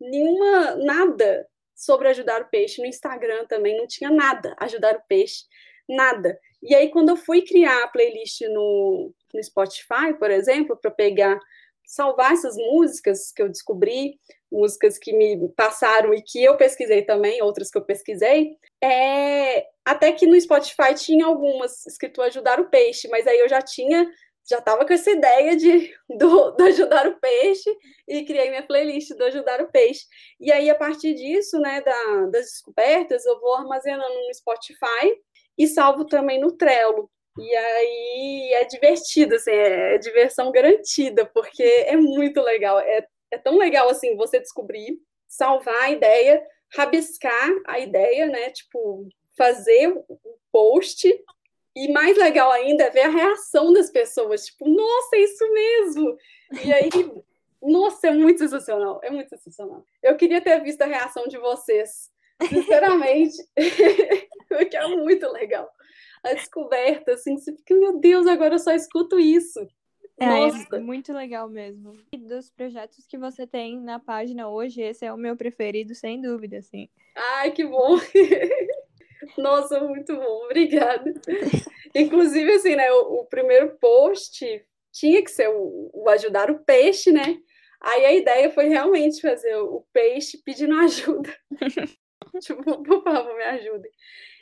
nenhuma, nada sobre ajudar o peixe. No Instagram também não tinha nada, ajudar o peixe, nada. E aí, quando eu fui criar a playlist no, no Spotify, por exemplo, para pegar, salvar essas músicas que eu descobri, músicas que me passaram e que eu pesquisei também, outras que eu pesquisei, é, até que no Spotify tinha algumas escrito ajudar o peixe, mas aí eu já tinha, já estava com essa ideia de do, do, ajudar o peixe e criei minha playlist do ajudar o peixe. E aí, a partir disso, né, da, das descobertas, eu vou armazenando no Spotify e salvo também no Trello. E aí é divertido, assim, é, é diversão garantida, porque é muito legal. É, é tão legal assim você descobrir, salvar a ideia, rabiscar a ideia, né? Tipo, fazer o post. E mais legal ainda é ver a reação das pessoas, tipo, nossa, é isso mesmo! E aí, nossa, é muito sensacional, é muito sensacional. Eu queria ter visto a reação de vocês, sinceramente. porque é muito legal. A descoberta, assim, você fica, meu Deus, agora eu só escuto isso. É, Nossa. é muito legal mesmo. E dos projetos que você tem na página hoje, esse é o meu preferido, sem dúvida, assim. Ai, que bom! Nossa, muito bom, obrigada. Inclusive, assim, né, o, o, primeiro post tinha que ser o, o, ajudar o peixe, né? Aí a ideia foi realmente fazer o peixe pedindo ajuda. tipo, por favor, me ajudem.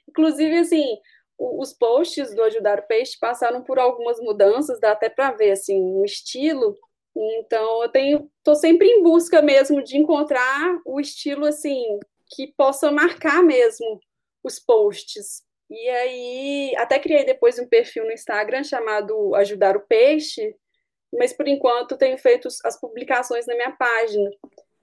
Inclusive, assim, os posts do Ajudar o Peixe passaram por algumas mudanças, dá até para ver, assim, um estilo. Então, eu tenho, tô sempre em busca mesmo de encontrar o estilo, assim, que possa marcar mesmo os posts. E aí, até criei depois um perfil no Instagram chamado Ajudar o Peixe, mas por enquanto tenho feito as publicações na minha página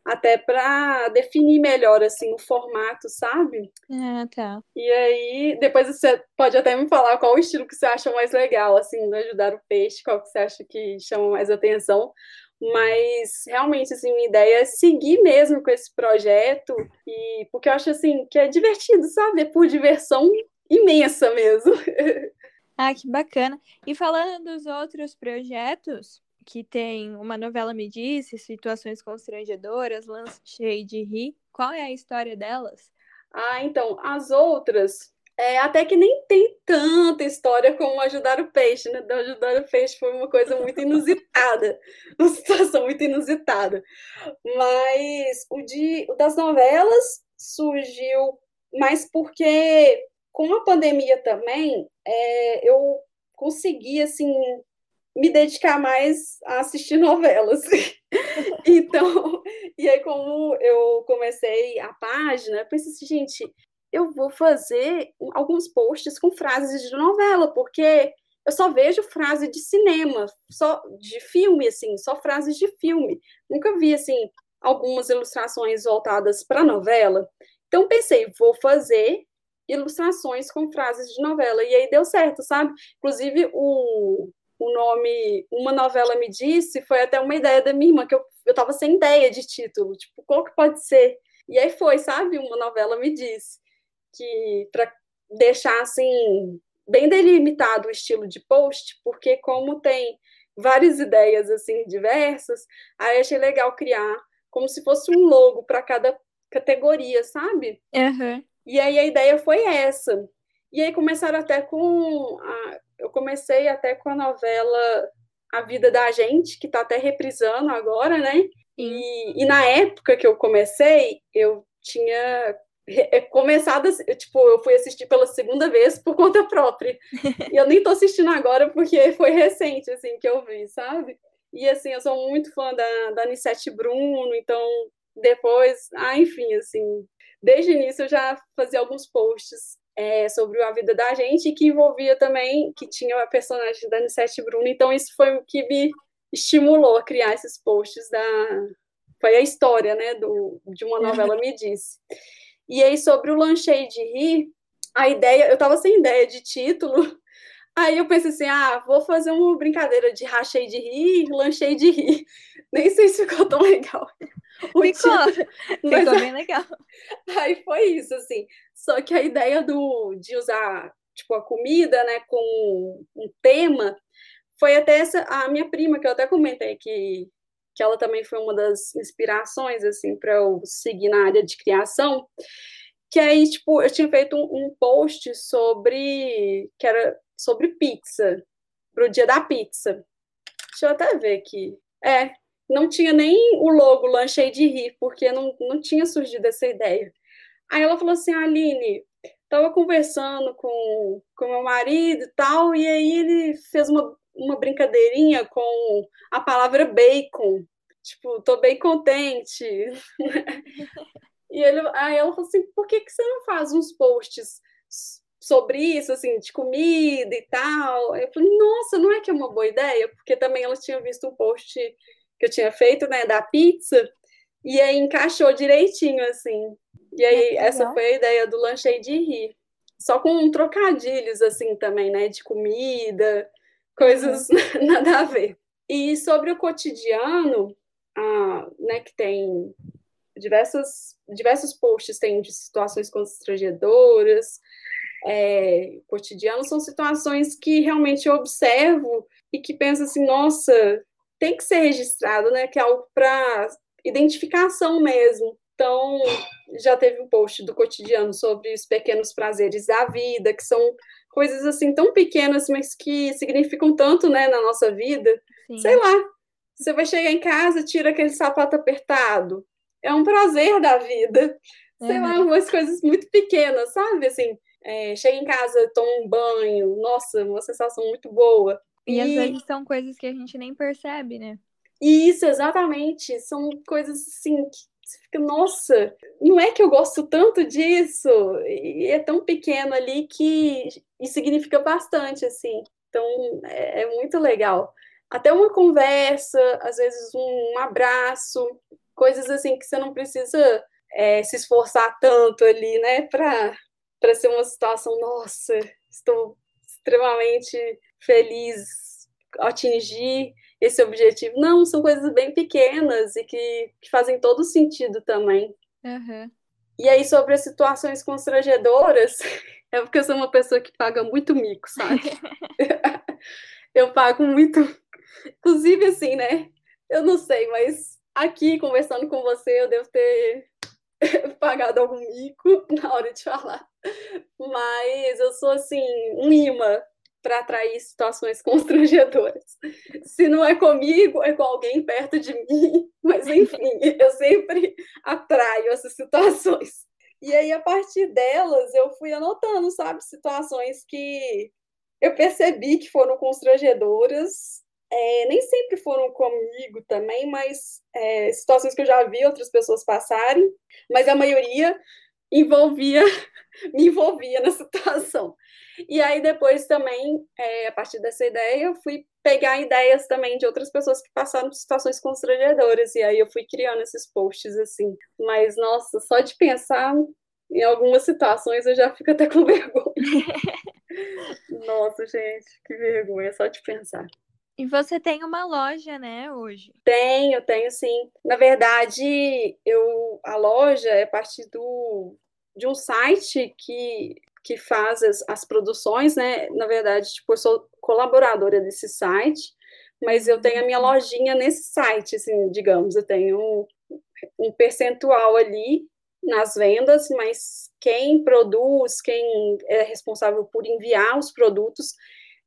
até para definir melhor assim o formato, sabe? Ah, tá. E aí, depois você pode até me falar qual o estilo que você acha mais legal, assim, no ajudar o peixe, qual que você acha que chama mais atenção. Mas realmente, assim, minha ideia é seguir mesmo com esse projeto, e porque eu acho assim que é divertido, sabe? É por diversão imensa mesmo. Ah, que bacana. E falando dos outros projetos, que tem uma novela Me Disse, situações constrangedoras, lance cheio de rir. Qual é a história delas? Ah, então, as outras, É, até que nem tem tanta história como ajudar o peixe, né? Ajudar o peixe foi uma coisa muito inusitada, uma situação muito inusitada. Mas o, de, o das novelas surgiu mais porque com a pandemia também é, eu consegui assim me dedicar mais a assistir novelas. então, e aí como eu comecei a página, eu pensei assim, gente, eu vou fazer alguns posts com frases de novela, porque eu só vejo frase de cinema, só de filme, assim, só frases de filme. Nunca vi, assim, algumas ilustrações voltadas para novela. Então, pensei, vou fazer ilustrações com frases de novela. E aí deu certo, sabe? Inclusive, o, o nome Uma Novela Me Disse foi até uma ideia da minha irmã, que eu, eu tava sem ideia de título. Tipo, qual que pode ser? E aí foi, sabe? Uma Novela Me Disse. Que, para deixar, assim, bem delimitado o estilo de post, porque como tem várias ideias, assim, diversas, aí achei legal criar como se fosse um logo para cada categoria, sabe? Uhum. E aí a ideia foi essa. E aí começaram até com. A, eu comecei até com a novela A Vida da Gente, que está até reprisando agora, né? E, e, na época que eu comecei, eu tinha começado, tipo, eu fui assistir pela segunda vez por conta própria. e eu nem tô assistindo agora porque foi recente, assim, que eu vi, sabe? E, assim, eu sou muito fã da, da Anissete Bruno, então, depois, ah, enfim, assim, desde o início eu já fazia alguns posts é, sobre a vida da gente, que envolvia também, que tinha a personagem da Anissete Bruno, então isso foi o que me estimulou a criar esses posts da... Foi a história, né, do, de uma novela Me Disse. E aí, sobre o Lanchei de Rir, a ideia, eu estava sem ideia de título, aí eu pensei assim, ah, vou fazer uma brincadeira de rachei de rir, lanchei de rir. Nem sei se ficou tão legal. O ficou, título, mas, ficou bem legal. Aí foi isso, assim. Só que a ideia do, de usar, tipo, a comida, né, como um tema, foi até essa, a minha prima, que eu até comentei que, que ela também foi uma das inspirações, assim, para eu seguir na área de criação, que aí, tipo, eu tinha feito um, um post sobre, que era sobre pizza, pro dia da pizza. Deixa eu até ver aqui. É, não tinha nem o logo Lanchei de Rir, porque não, não tinha surgido essa ideia. Aí ela falou assim, Aline, tava conversando com, com meu marido e tal, e aí ele fez uma, uma brincadeirinha com a palavra bacon. Tipo, tô bem contente. e ele, aí ela falou assim, por que, que você não faz uns posts sobre isso, assim, de comida e tal? Eu falei, nossa, não é que é uma boa ideia? Porque também ela tinha visto um post que eu tinha feito, né, da pizza, e aí encaixou direitinho, assim. E aí, é essa foi a ideia do Lanchei de Rir. Só com trocadilhos, assim, também, né, de comida, coisas nada a ver. E sobre o cotidiano, ah, né, que tem diversas, diversos posts tem de situações constrangedoras, é, cotidiano, são situações que realmente eu observo e que penso assim, nossa, tem que ser registrado, né? Que é algo para identificação mesmo. Então, já teve um post do cotidiano sobre os pequenos prazeres da vida, que são coisas assim tão pequenas, mas que significam tanto, né, na nossa vida. Sim. Sei lá, você vai chegar em casa, tira aquele sapato apertado. É um prazer da vida. Sei uhum. lá, umas coisas muito pequenas, sabe? Assim, é, chega em casa, toma um banho, nossa, uma sensação muito boa. E, e às vezes são coisas que a gente nem percebe, né? Isso, exatamente. São coisas assim que você fica, nossa, não é que eu gosto tanto disso. E é tão pequeno ali que e significa bastante, assim. Então, é, é muito legal. Até uma conversa, às vezes um abraço, coisas assim que você não precisa é, se esforçar tanto ali, né, para ser uma situação, nossa, estou extremamente feliz atingir esse objetivo. Não, são coisas bem pequenas e que, que fazem todo sentido também. Uhum. E aí, sobre as situações constrangedoras, é porque eu sou uma pessoa que paga muito mico, sabe? eu pago muito. Inclusive, assim, né? Eu não sei, mas aqui, conversando com você, eu devo ter pagado algum mico na hora de falar. Mas eu sou assim, um imã para atrair situações constrangedoras. Se não é comigo, é com alguém perto de mim, mas enfim, eu sempre atraio essas situações. E aí, a partir delas, eu fui anotando, sabe, situações que eu percebi que foram constrangedoras. É, nem sempre foram comigo também, mas é, situações que eu já vi outras pessoas passarem, mas a maioria envolvia, me envolvia na situação. E aí depois também, é, a partir dessa ideia, eu fui pegar ideias também de outras pessoas que passaram por situações constrangedoras, e aí eu fui criando esses posts assim. Mas, nossa, só de pensar em algumas situações eu já fico até com vergonha. nossa, gente, que vergonha, só de pensar. E você tem uma loja, né, hoje? Tenho, tenho sim. Na verdade, eu a loja é parte do de um site que que faz as, as produções, né? Na verdade, tipo, eu sou colaboradora desse site, mas eu tenho a minha uhum. lojinha nesse site, assim, digamos, eu tenho um, um percentual ali nas vendas, mas quem produz, quem é responsável por enviar os produtos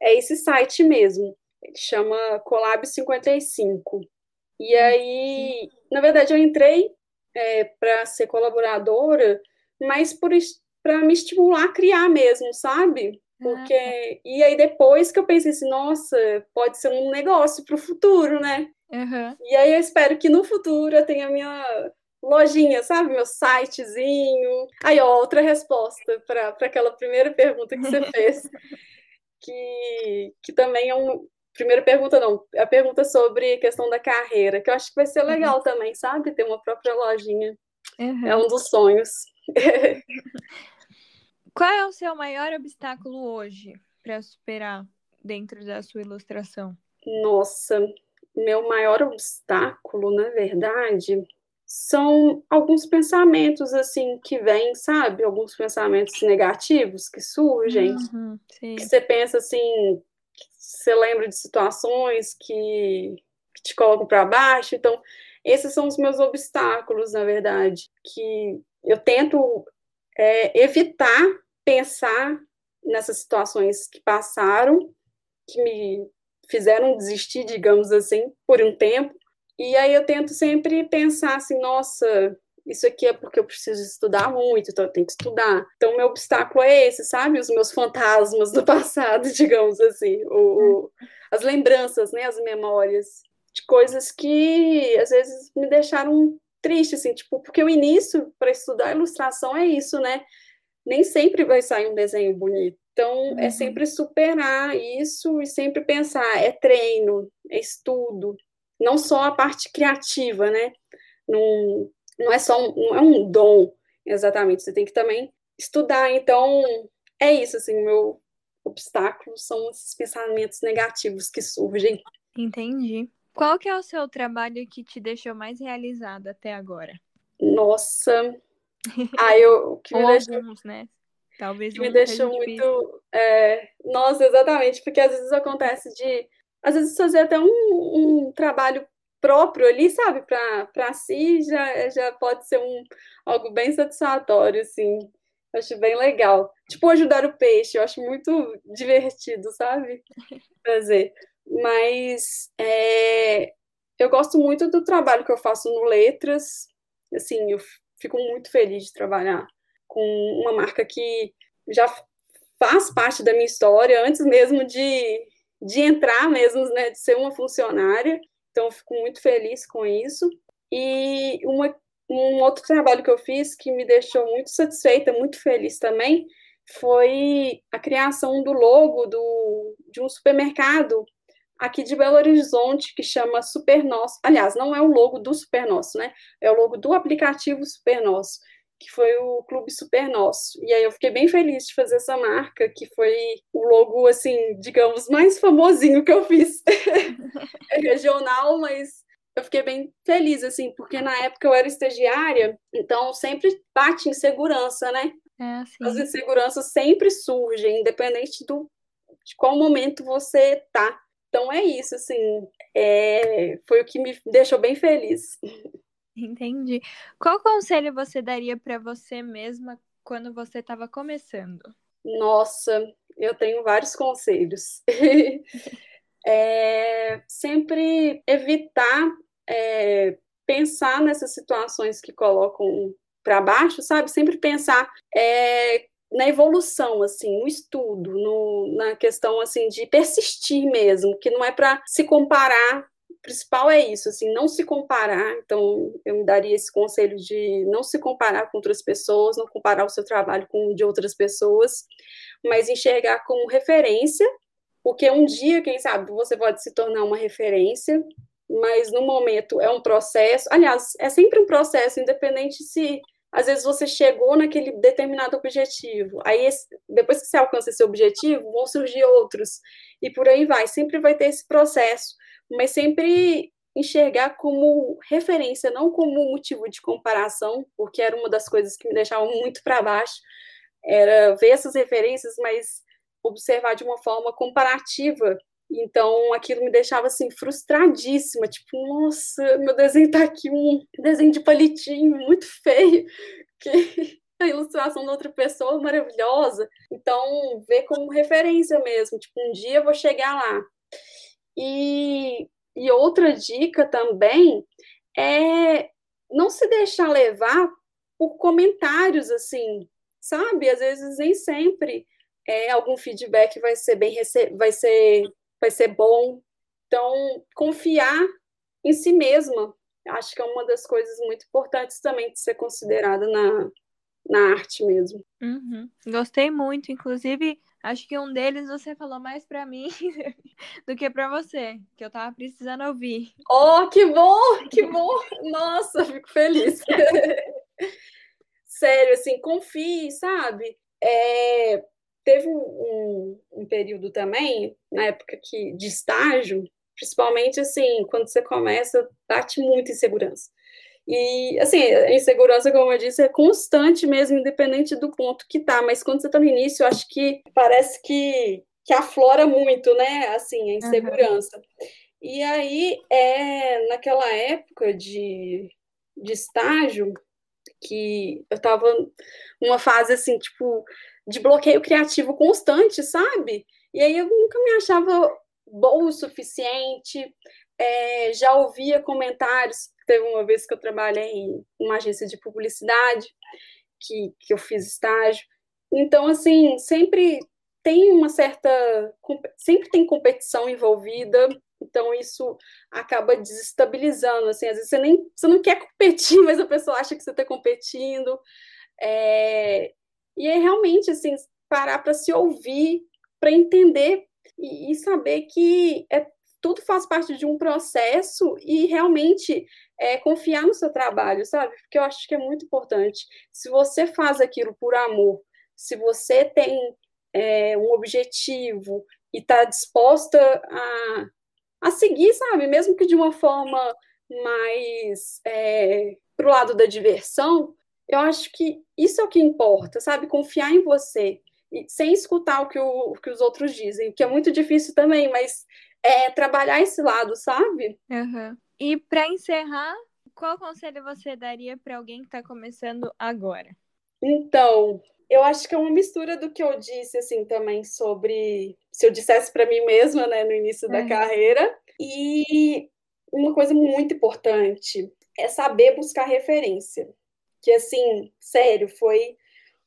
é esse site mesmo. Ele chama Colab 55. E aí, na verdade, eu entrei é, para ser colaboradora, mas para me estimular a criar mesmo, sabe? Porque ah. e aí depois que eu pensei assim, nossa, pode ser um negócio para o futuro, né? Uhum. E aí eu espero que no futuro eu tenha minha lojinha, sabe? Meu sitezinho. Aí, ó, outra resposta para aquela primeira pergunta que você fez, que, que também é um. Primeira pergunta, não, a pergunta sobre a questão da carreira, que eu acho que vai ser legal uhum. também, sabe? Ter uma própria lojinha. Uhum. É um dos sonhos. Qual é o seu maior obstáculo hoje para superar dentro da sua ilustração? Nossa, meu maior obstáculo, na verdade, são alguns pensamentos assim que vêm, sabe? Alguns pensamentos negativos que surgem. Uhum, que você pensa assim, você lembra de situações que, que te colocam para baixo. Então, esses são os meus obstáculos, na verdade, que eu tento é, evitar pensar nessas situações que passaram, que me fizeram desistir, digamos assim, por um tempo. E aí eu tento sempre pensar assim, nossa, isso aqui é porque eu preciso estudar muito, então eu tenho que estudar. Então, meu obstáculo é esse, sabe? Os meus fantasmas do passado, digamos assim, o, o, as lembranças, né? As memórias de coisas que às vezes me deixaram triste, assim, tipo, porque o início para estudar ilustração é isso, né? Nem sempre vai sair um desenho bonito. Então, é uhum. sempre superar isso e sempre pensar, é treino, é estudo, não só a parte criativa, né? Não, não é só um, é um dom, exatamente, você tem que também estudar. Então, é isso, assim, meu obstáculo são esses pensamentos negativos que surgem. Entendi. Qual que é o seu trabalho que te deixou mais realizada até agora? Nossa, ah, eu que me Ou deixou, alguns, né? Talvez que me deixou muito, é, nossa, exatamente, porque às vezes acontece de, às vezes fazer até um, um trabalho próprio ali, sabe, para si já já pode ser um algo bem satisfatório, assim. acho bem legal. Tipo, ajudar o peixe, eu acho muito divertido, sabe? Fazer. Mas é, eu gosto muito do trabalho que eu faço no Letras. Assim, eu fico muito feliz de trabalhar com uma marca que já faz parte da minha história antes mesmo de, de entrar mesmo, né, de ser uma funcionária. Então, fico muito feliz com isso. E uma, um outro trabalho que eu fiz que me deixou muito satisfeita, muito feliz também, foi a criação do logo do, de um supermercado aqui de Belo Horizonte que chama Super Nosso. Aliás, não é o logo do Super Nosso, né? É o logo do aplicativo Super Nosso, que foi o Clube Super Nosso. E aí eu fiquei bem feliz de fazer essa marca, que foi o logo, assim, digamos, mais famosinho que eu fiz. é regional, mas eu fiquei bem feliz, assim, porque na época eu era estagiária, então sempre bate insegurança, né? É, As inseguranças sempre surgem, independente do, de qual momento você tá. Então é isso, assim, é, foi o que me deixou bem feliz. Entendi. Qual conselho você daria para você mesma quando você estava começando? Nossa, eu tenho vários conselhos. é, sempre evitar é, pensar nessas situações que colocam para baixo, sabe? Sempre pensar é, na evolução, assim, no estudo, no, na questão assim de persistir mesmo, que não é para se comparar. Principal é isso, assim, não se comparar. Então, eu me daria esse conselho de não se comparar com outras pessoas, não comparar o seu trabalho com o de outras pessoas, mas enxergar como referência, porque um dia, quem sabe, você pode se tornar uma referência, mas no momento é um processo. Aliás, é sempre um processo, independente se às vezes você chegou naquele determinado objetivo. Aí, depois que você alcança esse objetivo, vão surgir outros. E por aí vai. Sempre vai ter esse processo. Mas sempre enxergar como referência, não como motivo de comparação, porque era uma das coisas que me deixavam muito para baixo. Era ver essas referências, mas observar de uma forma comparativa então, aquilo me deixava assim frustradíssima, tipo, nossa, meu desenho tá aqui um desenho de palitinho muito feio, que a ilustração da outra pessoa é maravilhosa. Então, ver como referência mesmo, tipo, um dia eu vou chegar lá. E, e outra dica também é não se deixar levar por comentários assim, sabe? Às vezes nem sempre é, algum feedback vai ser bem vai ser vai ser bom. Então, confiar em si mesma, acho que é uma das coisas muito importantes também de ser considerada na, na arte mesmo. Uhum. Gostei muito, inclusive acho que um deles você falou mais para mim do que para você, que eu tava precisando ouvir. Oh, que bom, que bom! Nossa, fico feliz. Sério, assim, confie, sabe? É, teve um, um, período também, na época que, de estágio, principalmente assim, quando você começa, bate muito insegurança. E, assim, a insegurança, como eu disse, é constante mesmo, independente do ponto que tá, mas quando você está no início, eu acho que parece que, que aflora muito, né, assim, a insegurança. Uhum. E aí, é, naquela época de, de estágio, que eu estava numa fase, assim, tipo, de bloqueio criativo constante, sabe? E aí eu nunca me achava boa o suficiente, é, já ouvia comentários. Teve uma vez que eu trabalhei em uma agência de publicidade, que, que eu fiz estágio. Então, assim, sempre tem uma certa. Sempre tem competição envolvida, então isso acaba desestabilizando. Assim, às vezes você nem você não quer competir, mas a pessoa acha que você está competindo. É, e é realmente assim parar para se ouvir, para entender e, e, saber que é, tudo faz parte de um processo e realmente é, confiar no seu trabalho, sabe? Porque eu acho que é muito importante. Se você faz aquilo por amor, se você tem é, um objetivo e está disposta a, a seguir, sabe? Mesmo que de uma forma mais é, para o lado da diversão, eu acho que isso é o que importa, sabe? Confiar em você, sem escutar o que, o que os outros dizem, que é muito difícil também, mas é trabalhar esse lado, sabe? Uhum. E para encerrar, qual conselho você daria para alguém que está começando agora? Então, eu acho que é uma mistura do que eu disse, assim, também sobre. Se eu dissesse para mim mesma, né, no início da carreira. E uma coisa muito importante é saber buscar referência que, assim, sério, foi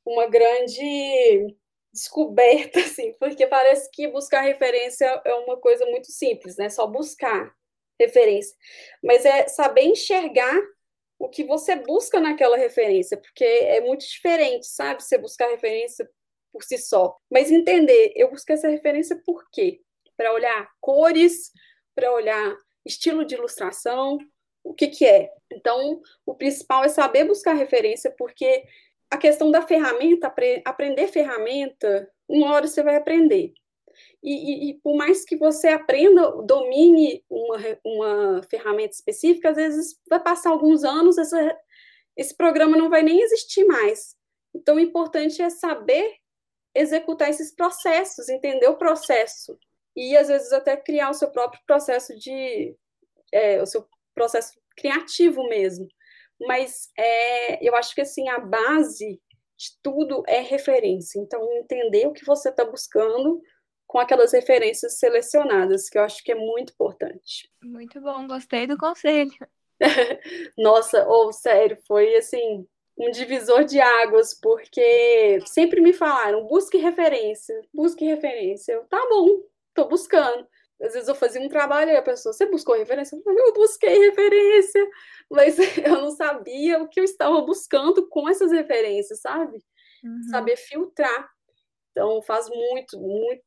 uma grande descoberta, assim, porque parece que buscar referência é uma coisa muito simples, né? Só buscar referência. Mas é saber enxergar o que você busca naquela referência, porque é muito diferente, sabe? Você buscar referência por si só. Mas entender, eu busquei essa referência por quê? Para olhar cores, para olhar estilo de ilustração, o que, que é. Então, o principal é saber buscar referência, porque a questão da ferramenta, apre aprender ferramenta, uma hora você vai aprender. E, e, e, por mais que você aprenda, domine uma, uma ferramenta específica, às vezes vai passar alguns anos, essa, esse programa não vai nem existir mais. Então, o importante é saber executar esses processos, entender o processo. E, às vezes, até criar o seu próprio processo de. É, o seu processo criativo mesmo. mas é, eu acho que assim a base de tudo é referência. Então, entender o que você está buscando com aquelas referências selecionadas, que eu acho que é muito importante. Muito bom, gostei do conselho. Nossa, ou oh, sério, foi assim um divisor de águas, porque sempre me falaram, busque referência, busque referência. Eu, tá bom, tô buscando. Às vezes eu fazia um trabalho e a pessoa, você buscou referência? Eu busquei referência, mas eu não sabia o que eu estava buscando com essas referências, sabe? Uhum. Saber filtrar. Então faz muito, muito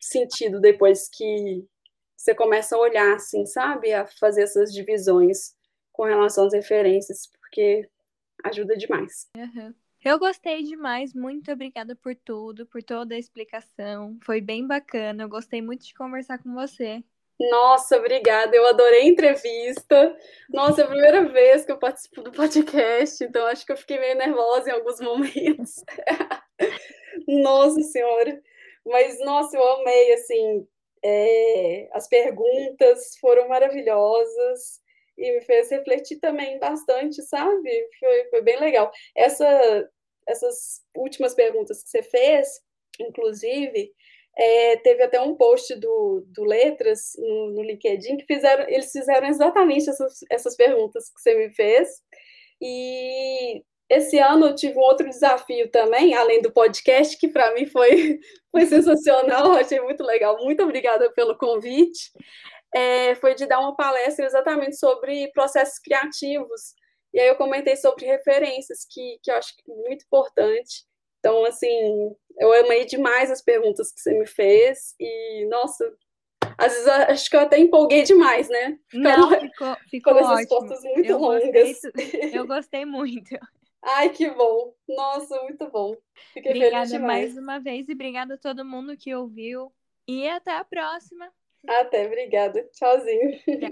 sentido depois que você começa a olhar, assim, sabe? A fazer essas divisões com relação às referências, porque ajuda demais. Uhum. Eu gostei demais, muito obrigada por tudo, por toda a explicação. Foi bem bacana, eu gostei muito de conversar com você. Nossa, obrigada, eu adorei a entrevista. Nossa, é a primeira vez que eu participo do podcast, então acho que eu fiquei meio nervosa em alguns momentos. nossa Senhora. Mas, nossa, eu amei, assim, é, as perguntas foram maravilhosas e me fez refletir também bastante, sabe? Foi, foi bem legal. Essa, essas últimas perguntas que você fez, inclusive, é, teve até um post do, do Letras no, no, LinkedIn que fizeram, eles fizeram exatamente essas, essas perguntas que você me fez. E esse ano eu tive um outro desafio também, além do podcast, que para mim foi, foi sensacional, achei muito legal. Muito obrigada pelo convite é, foi de dar uma palestra exatamente sobre processos criativos. E aí eu comentei sobre referências, que, que eu acho é muito importante. Então, assim, eu amei demais as perguntas que você me fez. E, nossa, às vezes acho que eu até empolguei demais, né? Não, ficou, ficou ótimo. respostas muito eu longas. Gostei, eu gostei muito. Ai, que bom. Nossa, muito bom. Fiquei obrigada mais uma vez e obrigada a todo mundo que ouviu. E até a próxima. Até, obrigada. Tchauzinho.